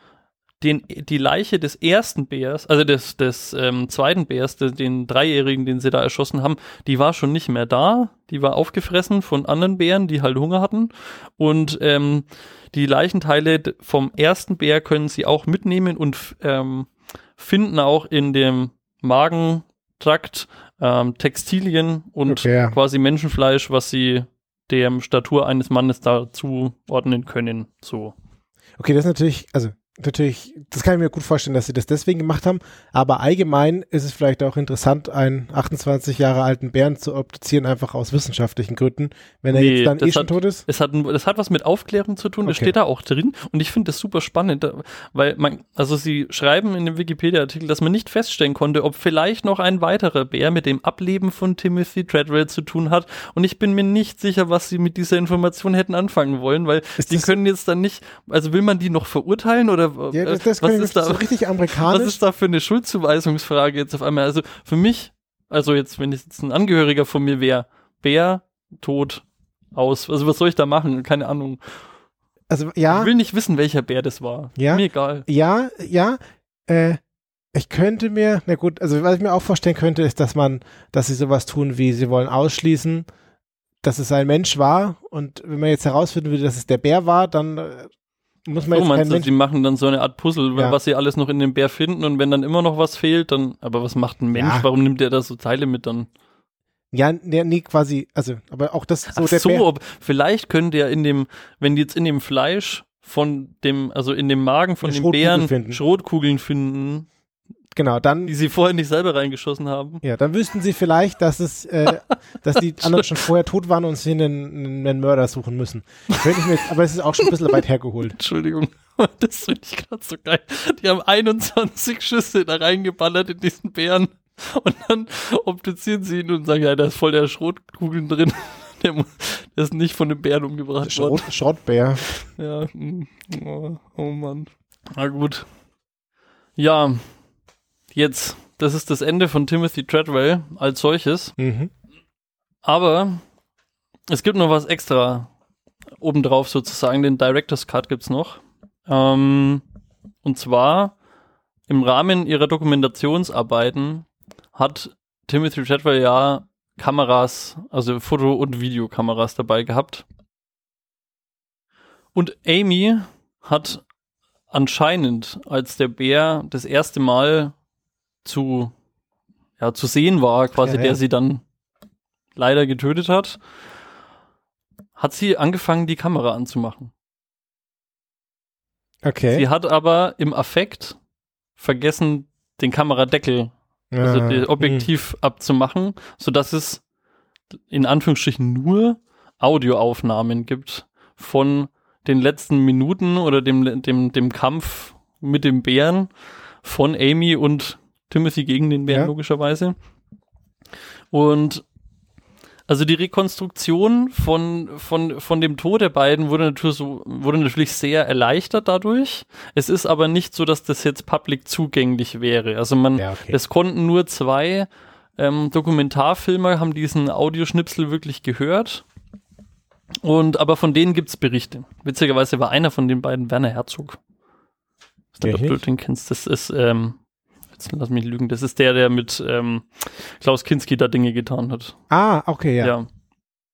Den, die Leiche des ersten Bärs, also des, des ähm, zweiten Bärs, den, den Dreijährigen, den sie da erschossen haben, die war schon nicht mehr da. Die war aufgefressen von anderen Bären, die halt Hunger hatten. Und ähm, die Leichenteile vom ersten Bär können sie auch mitnehmen und ähm, finden auch in dem Magen Trakt, ähm, Textilien und Okay, quasi Menschenfleisch, was sie der Statur eines Mannes da zuordnen können. So. Okay, das ist natürlich, also natürlich, das kann ich mir gut vorstellen, dass sie das deswegen gemacht haben, aber allgemein ist es vielleicht auch interessant, einen 28 Jahre alten Bären zu obduzieren, einfach aus wissenschaftlichen Gründen, wenn er Nee, jetzt dann das eh schon hat- tot ist. Es hat, das hat was mit Aufklärung zu tun, das Okay. steht da auch drin und ich finde das super spannend, weil man, also sie schreiben in dem Wikipedia-Artikel, dass man nicht feststellen konnte, ob vielleicht noch ein weiterer Bär mit dem Ableben von Timothy Treadwell zu tun hat und ich bin mir nicht sicher, was sie mit dieser Information hätten anfangen wollen, weil Ist die das- können jetzt dann nicht, also will man die noch verurteilen oder Ja, äh, das, das was ich ist da? so richtig Was amerikanisch. ist da für eine Schuldzuweisungsfrage jetzt auf einmal? Also für mich, also jetzt, wenn es jetzt ein Angehöriger von mir wäre, Bär, tot, aus. Also was soll ich da machen? Keine Ahnung. Also Ich ja, will nicht wissen, welcher Bär das war. Ja. Mir egal. ja, ja. Äh, ich könnte mir, na gut, also was ich mir auch vorstellen könnte, ist, dass man, dass sie sowas tun, wie sie wollen ausschließen, dass es ein Mensch war und wenn man jetzt herausfinden würde, dass es der Bär war, dann äh, muss man So jetzt meinst du, Mensch die machen dann so eine Art Puzzle, Ja. was sie alles noch in dem Bär finden und wenn dann immer noch was fehlt, dann, aber was macht ein Mensch? Ja. Warum nimmt der da so Teile mit dann? Ja, nee, nee, quasi, also, aber auch das so Ach der so, Bär. ob, vielleicht könnte er in dem, wenn die jetzt in dem Fleisch von dem, also in dem Magen von dem Bären. Schrotkugeln finden, Genau, dann, die sie vorher nicht selber reingeschossen haben. ja, dann wüssten sie vielleicht, dass es, äh, dass die anderen schon vorher tot waren und sie einen, einen Mörder suchen müssen. Mir aber es ist auch schon ein bisschen weit hergeholt. Entschuldigung. Das finde ich gerade so geil. Die haben 21 Schüsse da reingeballert in diesen Bären. Und dann obduzieren sie ihn und sagen, ja, da ist voll der Schrotkugeln drin. Der, mu- der ist nicht von dem Bären umgebracht worden. Schrott, Schrottbär. Ja, mm, oh, oh Mann. Na gut. Ja, jetzt, das ist das Ende von Timothy Treadwell als solches. Mhm. Aber es gibt noch was extra obendrauf sozusagen. Den Director's Cut gibt's noch. Ähm, und zwar im Rahmen ihrer Dokumentationsarbeiten hat Timothy Treadwell ja Kameras, also Foto- und Videokameras dabei gehabt. Und Amy hat anscheinend, als der Bär das erste Mal zu, ja, zu sehen war, quasi Ja, ja. der sie dann leider getötet hat, hat sie angefangen, die Kamera anzumachen. Okay. Sie hat aber im Affekt vergessen, den Kameradeckel, also Ah, das Objektiv abzumachen, sodass es in Anführungsstrichen nur Audioaufnahmen gibt von den letzten Minuten oder dem, dem, dem Kampf mit dem Bären von Amy und Timothy gegen den Bären Ja. logischerweise. Und also die Rekonstruktion von, von, von dem Tod der beiden wurde natürlich, so, wurde natürlich sehr erleichtert dadurch. Es ist aber nicht so, dass das jetzt public zugänglich wäre. Also man, Ja, okay. es konnten nur zwei ähm, Dokumentarfilmer haben diesen Audioschnipsel wirklich gehört. Und aber von denen gibt's Berichte. Witzigerweise war einer von den beiden Werner Herzog. Ich weiß nicht, ob du den kennst. Das ist, ähm, lass mich lügen, das ist der, der mit ähm, Klaus Kinski da Dinge getan hat. Ah, okay, ja. Ja.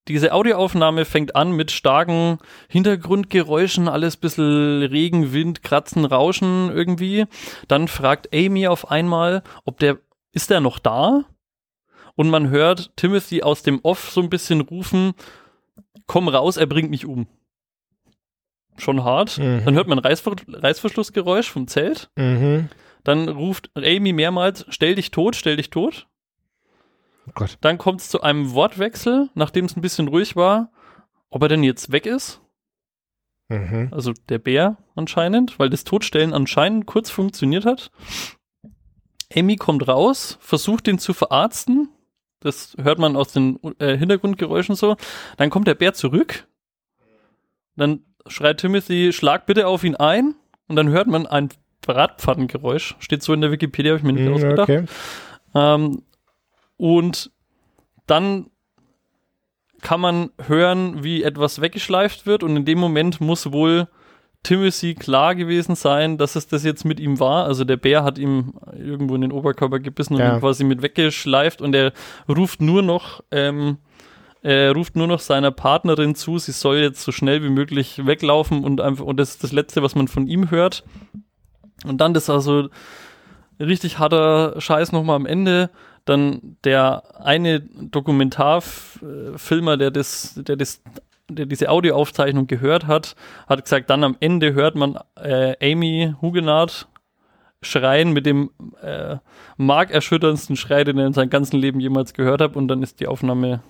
Diese Audioaufnahme fängt an mit starken Hintergrundgeräuschen, alles bisschen Regen, Wind, Kratzen, Rauschen irgendwie. Dann fragt Amy auf einmal, ob der, ist der noch da? Und man hört Timothy aus dem Off so ein bisschen rufen, komm raus, er bringt mich um. Schon hart. Mhm. Dann hört man Reißver Reißverschlussgeräusch vom Zelt. Mhm. Dann ruft Amy mehrmals, stell dich tot, stell dich tot. Oh Gott. Dann kommt es zu einem Wortwechsel, nachdem es ein bisschen ruhig war, ob er denn jetzt weg ist. Mhm. Also der Bär anscheinend, weil das Totstellen anscheinend kurz funktioniert hat. Amy kommt raus, versucht ihn zu verarzten. Das hört man aus den äh, Hintergrundgeräuschen so. Dann kommt der Bär zurück. Dann schreit Timothy, schlag bitte auf ihn ein. Und dann hört man ein Bratpfannengeräusch. Steht so in der Wikipedia, habe ich mir nicht Mhm, ausgedacht. okay. Ähm, und dann kann man hören, wie etwas weggeschleift wird und in dem Moment muss wohl Timothy klar gewesen sein, dass es das jetzt mit ihm war. Also der Bär hat ihm irgendwo in den Oberkörper gebissen und Ja. ihn quasi mit weggeschleift und er ruft nur noch, ähm, er ruft nur noch seiner Partnerin zu, sie soll jetzt so schnell wie möglich weglaufen und einfach, und das ist das Letzte, was man von ihm hört. Und dann das also richtig harter Scheiß nochmal am Ende. Dann der eine Dokumentarfilmer, der das, der das, der diese Audioaufzeichnung gehört hat, hat gesagt, dann am Ende hört man äh, Amy Huguenard schreien mit dem äh, markerschütterndsten Schrei, den er in seinem ganzen Leben jemals gehört hat, und dann ist die Aufnahme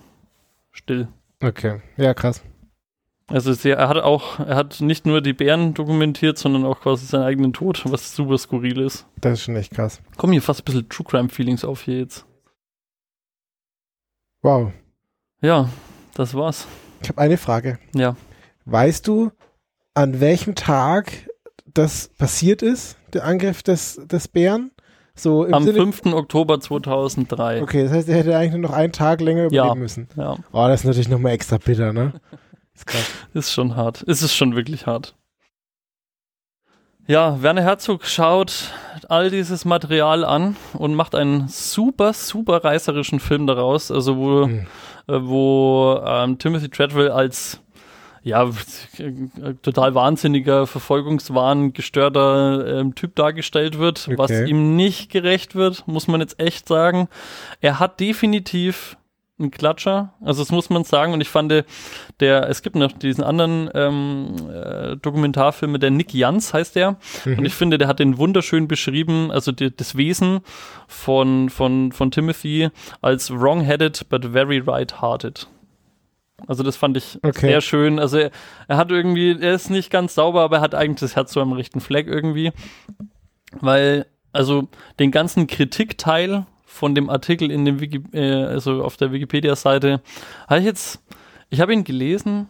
still. Okay. Ja, krass. Also sehr, er hat auch, er hat nicht nur die Bären dokumentiert, sondern auch quasi seinen eigenen Tod, was super skurril ist. Das ist schon echt krass. Kommen hier fast ein bisschen True Crime Feelings auf hier jetzt. Wow. Ja, das war's. Ich habe eine Frage. Ja. Weißt du, an welchem Tag das passiert ist, der Angriff des, des Bären? So im Am Sinne, 5. Oktober 2003. Okay, das heißt, er hätte eigentlich nur noch einen Tag länger überleben Ja. müssen. Ja, Oh, das ist natürlich nochmal extra bitter, ne? Ist krass. ist schon hart. Es ist schon wirklich hart. Ja, Werner Herzog schaut all dieses Material an und macht einen super, super reißerischen Film daraus, also wo, Hm. äh, wo ähm, Timothy Treadwell als ja, äh, total wahnsinniger, Verfolgungswahn gestörter ähm, Typ dargestellt wird, was Okay. ihm nicht gerecht wird, muss man jetzt echt sagen. Er hat definitiv einen Klatscher, also das muss man sagen. Und ich fand, der, es gibt noch diesen anderen ähm, äh, Dokumentarfilm, der Nick Jans heißt der. Und ich finde, der hat den wunderschön beschrieben, also die, das Wesen von, von, von Timothy als wrong-headed but very right-hearted. Also das fand ich Okay. sehr schön. Also er, er hat irgendwie, er ist nicht ganz sauber, aber er hat eigentlich das Herz so am rechten Fleck irgendwie. Weil, also den ganzen Kritikteil von dem Artikel in dem Wiki, äh, also auf der Wikipedia-Seite, habe ich jetzt, ich habe ihn gelesen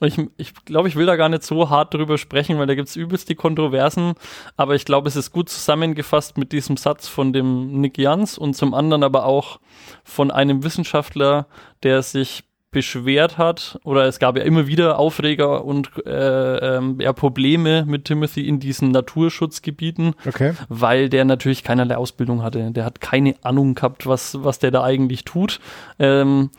und ich, ich glaube, ich will da gar nicht so hart drüber sprechen, weil da gibt es übelst die Kontroversen, aber ich glaube, es ist gut zusammengefasst mit diesem Satz von dem Nick Jans und zum anderen aber auch von einem Wissenschaftler, der sich beschwert hat, oder es gab ja immer wieder Aufreger und äh, ähm, ja, Probleme mit Timothy in diesen Naturschutzgebieten, Okay. weil der natürlich keinerlei Ausbildung hatte. Der hat keine Ahnung gehabt, was, was der da eigentlich tut. Ähm,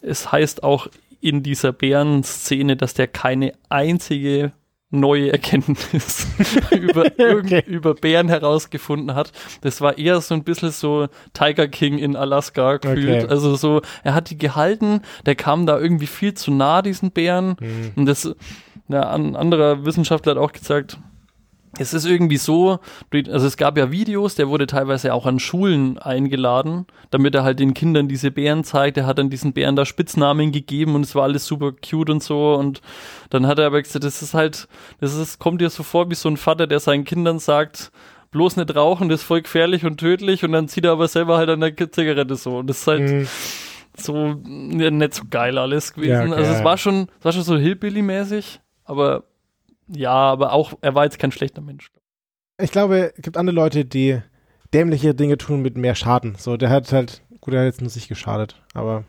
es heißt auch in dieser Bären-Szene, dass der keine einzige neue Erkenntnis über, irgend, über Bären herausgefunden hat. Das war eher so ein bisschen so Tiger King in Alaska gefühlt. Okay. Also so, er hat die gehalten, der kam da irgendwie viel zu nah, diesen Bären. Mhm. Und das, ja, ein anderer Wissenschaftler hat auch gesagt, es ist irgendwie so, also es gab ja Videos, der wurde teilweise auch an Schulen eingeladen, damit er halt den Kindern diese Bären zeigt. Er hat dann diesen Bären da Spitznamen gegeben und es war alles super cute und so. Und dann hat er aber gesagt, das ist halt, das ist, kommt dir so vor wie so ein Vater, der seinen Kindern sagt, bloß nicht rauchen, das ist voll gefährlich und tödlich und dann zieht er aber selber halt an der Zigarette so. Und das ist halt Mhm. so ja, nicht so geil alles gewesen. Ja, okay, also es war schon, es war schon so Hillbilly-mäßig, aber ja, aber auch, er war jetzt kein schlechter Mensch. Ich glaube, es gibt andere Leute, die dämliche Dinge tun mit mehr Schaden. So, der hat halt, gut, er hat jetzt nur sich geschadet, aber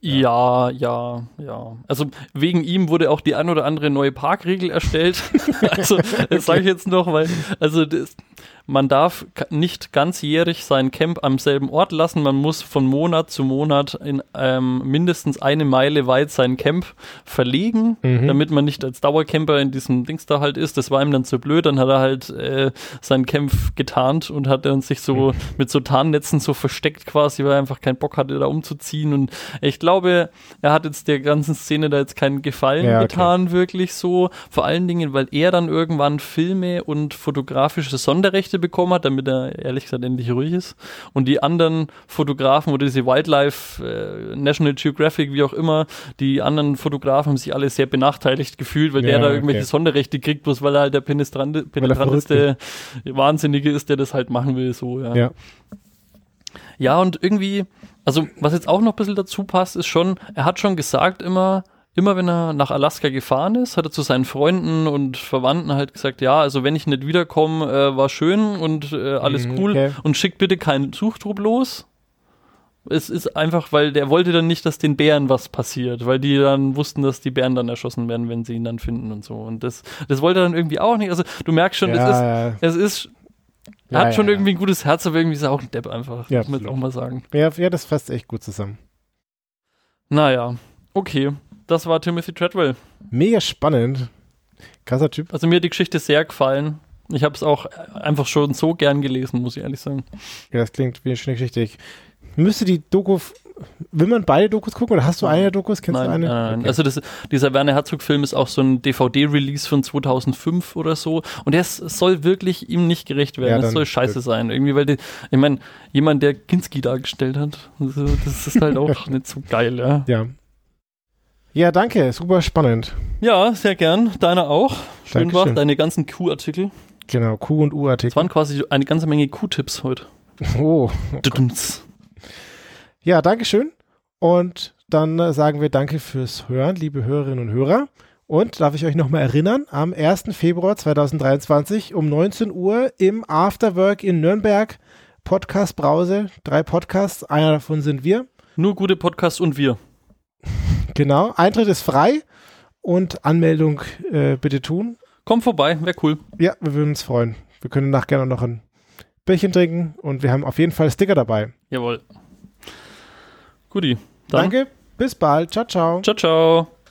Ja, ja, ja. Also wegen ihm wurde auch die ein oder andere neue Parkregel erstellt. also das sage ich jetzt noch, weil also das, man darf nicht ganzjährig sein Camp am selben Ort lassen. Man muss von Monat zu Monat in ähm, mindestens eine Meile weit sein Camp verlegen, Mhm. damit man nicht als Dauercamper in diesem Dings da halt ist. Das war ihm dann zu blöd. Dann hat er halt äh, sein Camp getarnt und hat dann sich so mit so Tarnnetzen so versteckt quasi, weil er einfach keinen Bock hatte, da umzuziehen. Und ich glaube, er hat jetzt der ganzen Szene da jetzt keinen Gefallen Ja, okay. getan, wirklich so. Vor allen Dingen, weil er dann irgendwann Filme und fotografische Sonderrechte bekommen hat, damit er ehrlich gesagt endlich ruhig ist. Und die anderen Fotografen oder diese Wildlife, äh, National Geographic, wie auch immer, die anderen Fotografen haben sich alle sehr benachteiligt gefühlt, weil Ja, der da okay. irgendwelche Sonderrechte kriegt, bloß weil er halt der penetrante, penetranteste Wahnsinnige ist, der das halt machen will, so, ja. Ja. Ja, und irgendwie, also was jetzt auch noch ein bisschen dazu passt, ist schon, er hat schon gesagt immer, immer wenn er nach Alaska gefahren ist, hat er zu seinen Freunden und Verwandten halt gesagt, ja, also wenn ich nicht wiederkomme, äh, war schön und äh, alles Mhm, cool okay. und schickt bitte keinen Suchtrupp los. Es ist einfach, weil der wollte dann nicht, dass den Bären was passiert, weil die dann wussten, dass die Bären dann erschossen werden, wenn sie ihn dann finden und so. Und das, das wollte er dann irgendwie auch nicht. Also du merkst schon, ja, es ist, es ist, er Ja, hat schon ja, irgendwie ein gutes Herz, aber irgendwie ist er auch ein Depp einfach. Ja, muss man auch mal sagen. Ja, ja, das fasst echt gut zusammen. Naja, okay. Das war Timothy Treadwell. Mega spannend. Krasser Typ. Also mir hat die Geschichte sehr gefallen. Ich habe es auch einfach schon so gern gelesen, muss ich ehrlich sagen. Ja, das klingt wie eine schöne Geschichte. Ich müsste die Doku. Will man beide Dokus gucken oder hast du eine Dokus? Kennst Nein, du eine? nein, nein. Okay. Also das, dieser Werner Herzog-Film ist auch so ein DVD-Release von 2005 oder so. Und der soll wirklich ihm nicht gerecht werden. Ja, das soll scheiße sein. Irgendwie, weil die, ich meine, jemand, der Kinski dargestellt hat, also das ist halt auch nicht so geil, ja. ja. Ja, danke. Super spannend. Ja, sehr gern. Deiner auch. Schön war Dankeschön. deine ganzen Q-Artikel. Genau, Q- und Es U-Artikel. waren quasi eine ganze Menge Q-Tipps heute. Oh. Tudums. Ja, Dankeschön. Und dann äh, sagen wir Danke fürs Hören, liebe Hörerinnen und Hörer. Und darf ich euch nochmal erinnern, am 1. Februar 2023 um 19 Uhr im Afterwork in Nürnberg, Podcast Brause, drei Podcasts, einer davon sind wir. Nur gute Podcasts und wir. Genau, Eintritt ist frei und Anmeldung äh, bitte tun. Komm vorbei, wäre cool. Ja, wir würden uns freuen. Wir können nachher gerne noch ein Bierchen trinken und wir haben auf jeden Fall Sticker dabei. Jawohl. Guti. Danke, bis bald. Ciao, ciao. Ciao, ciao.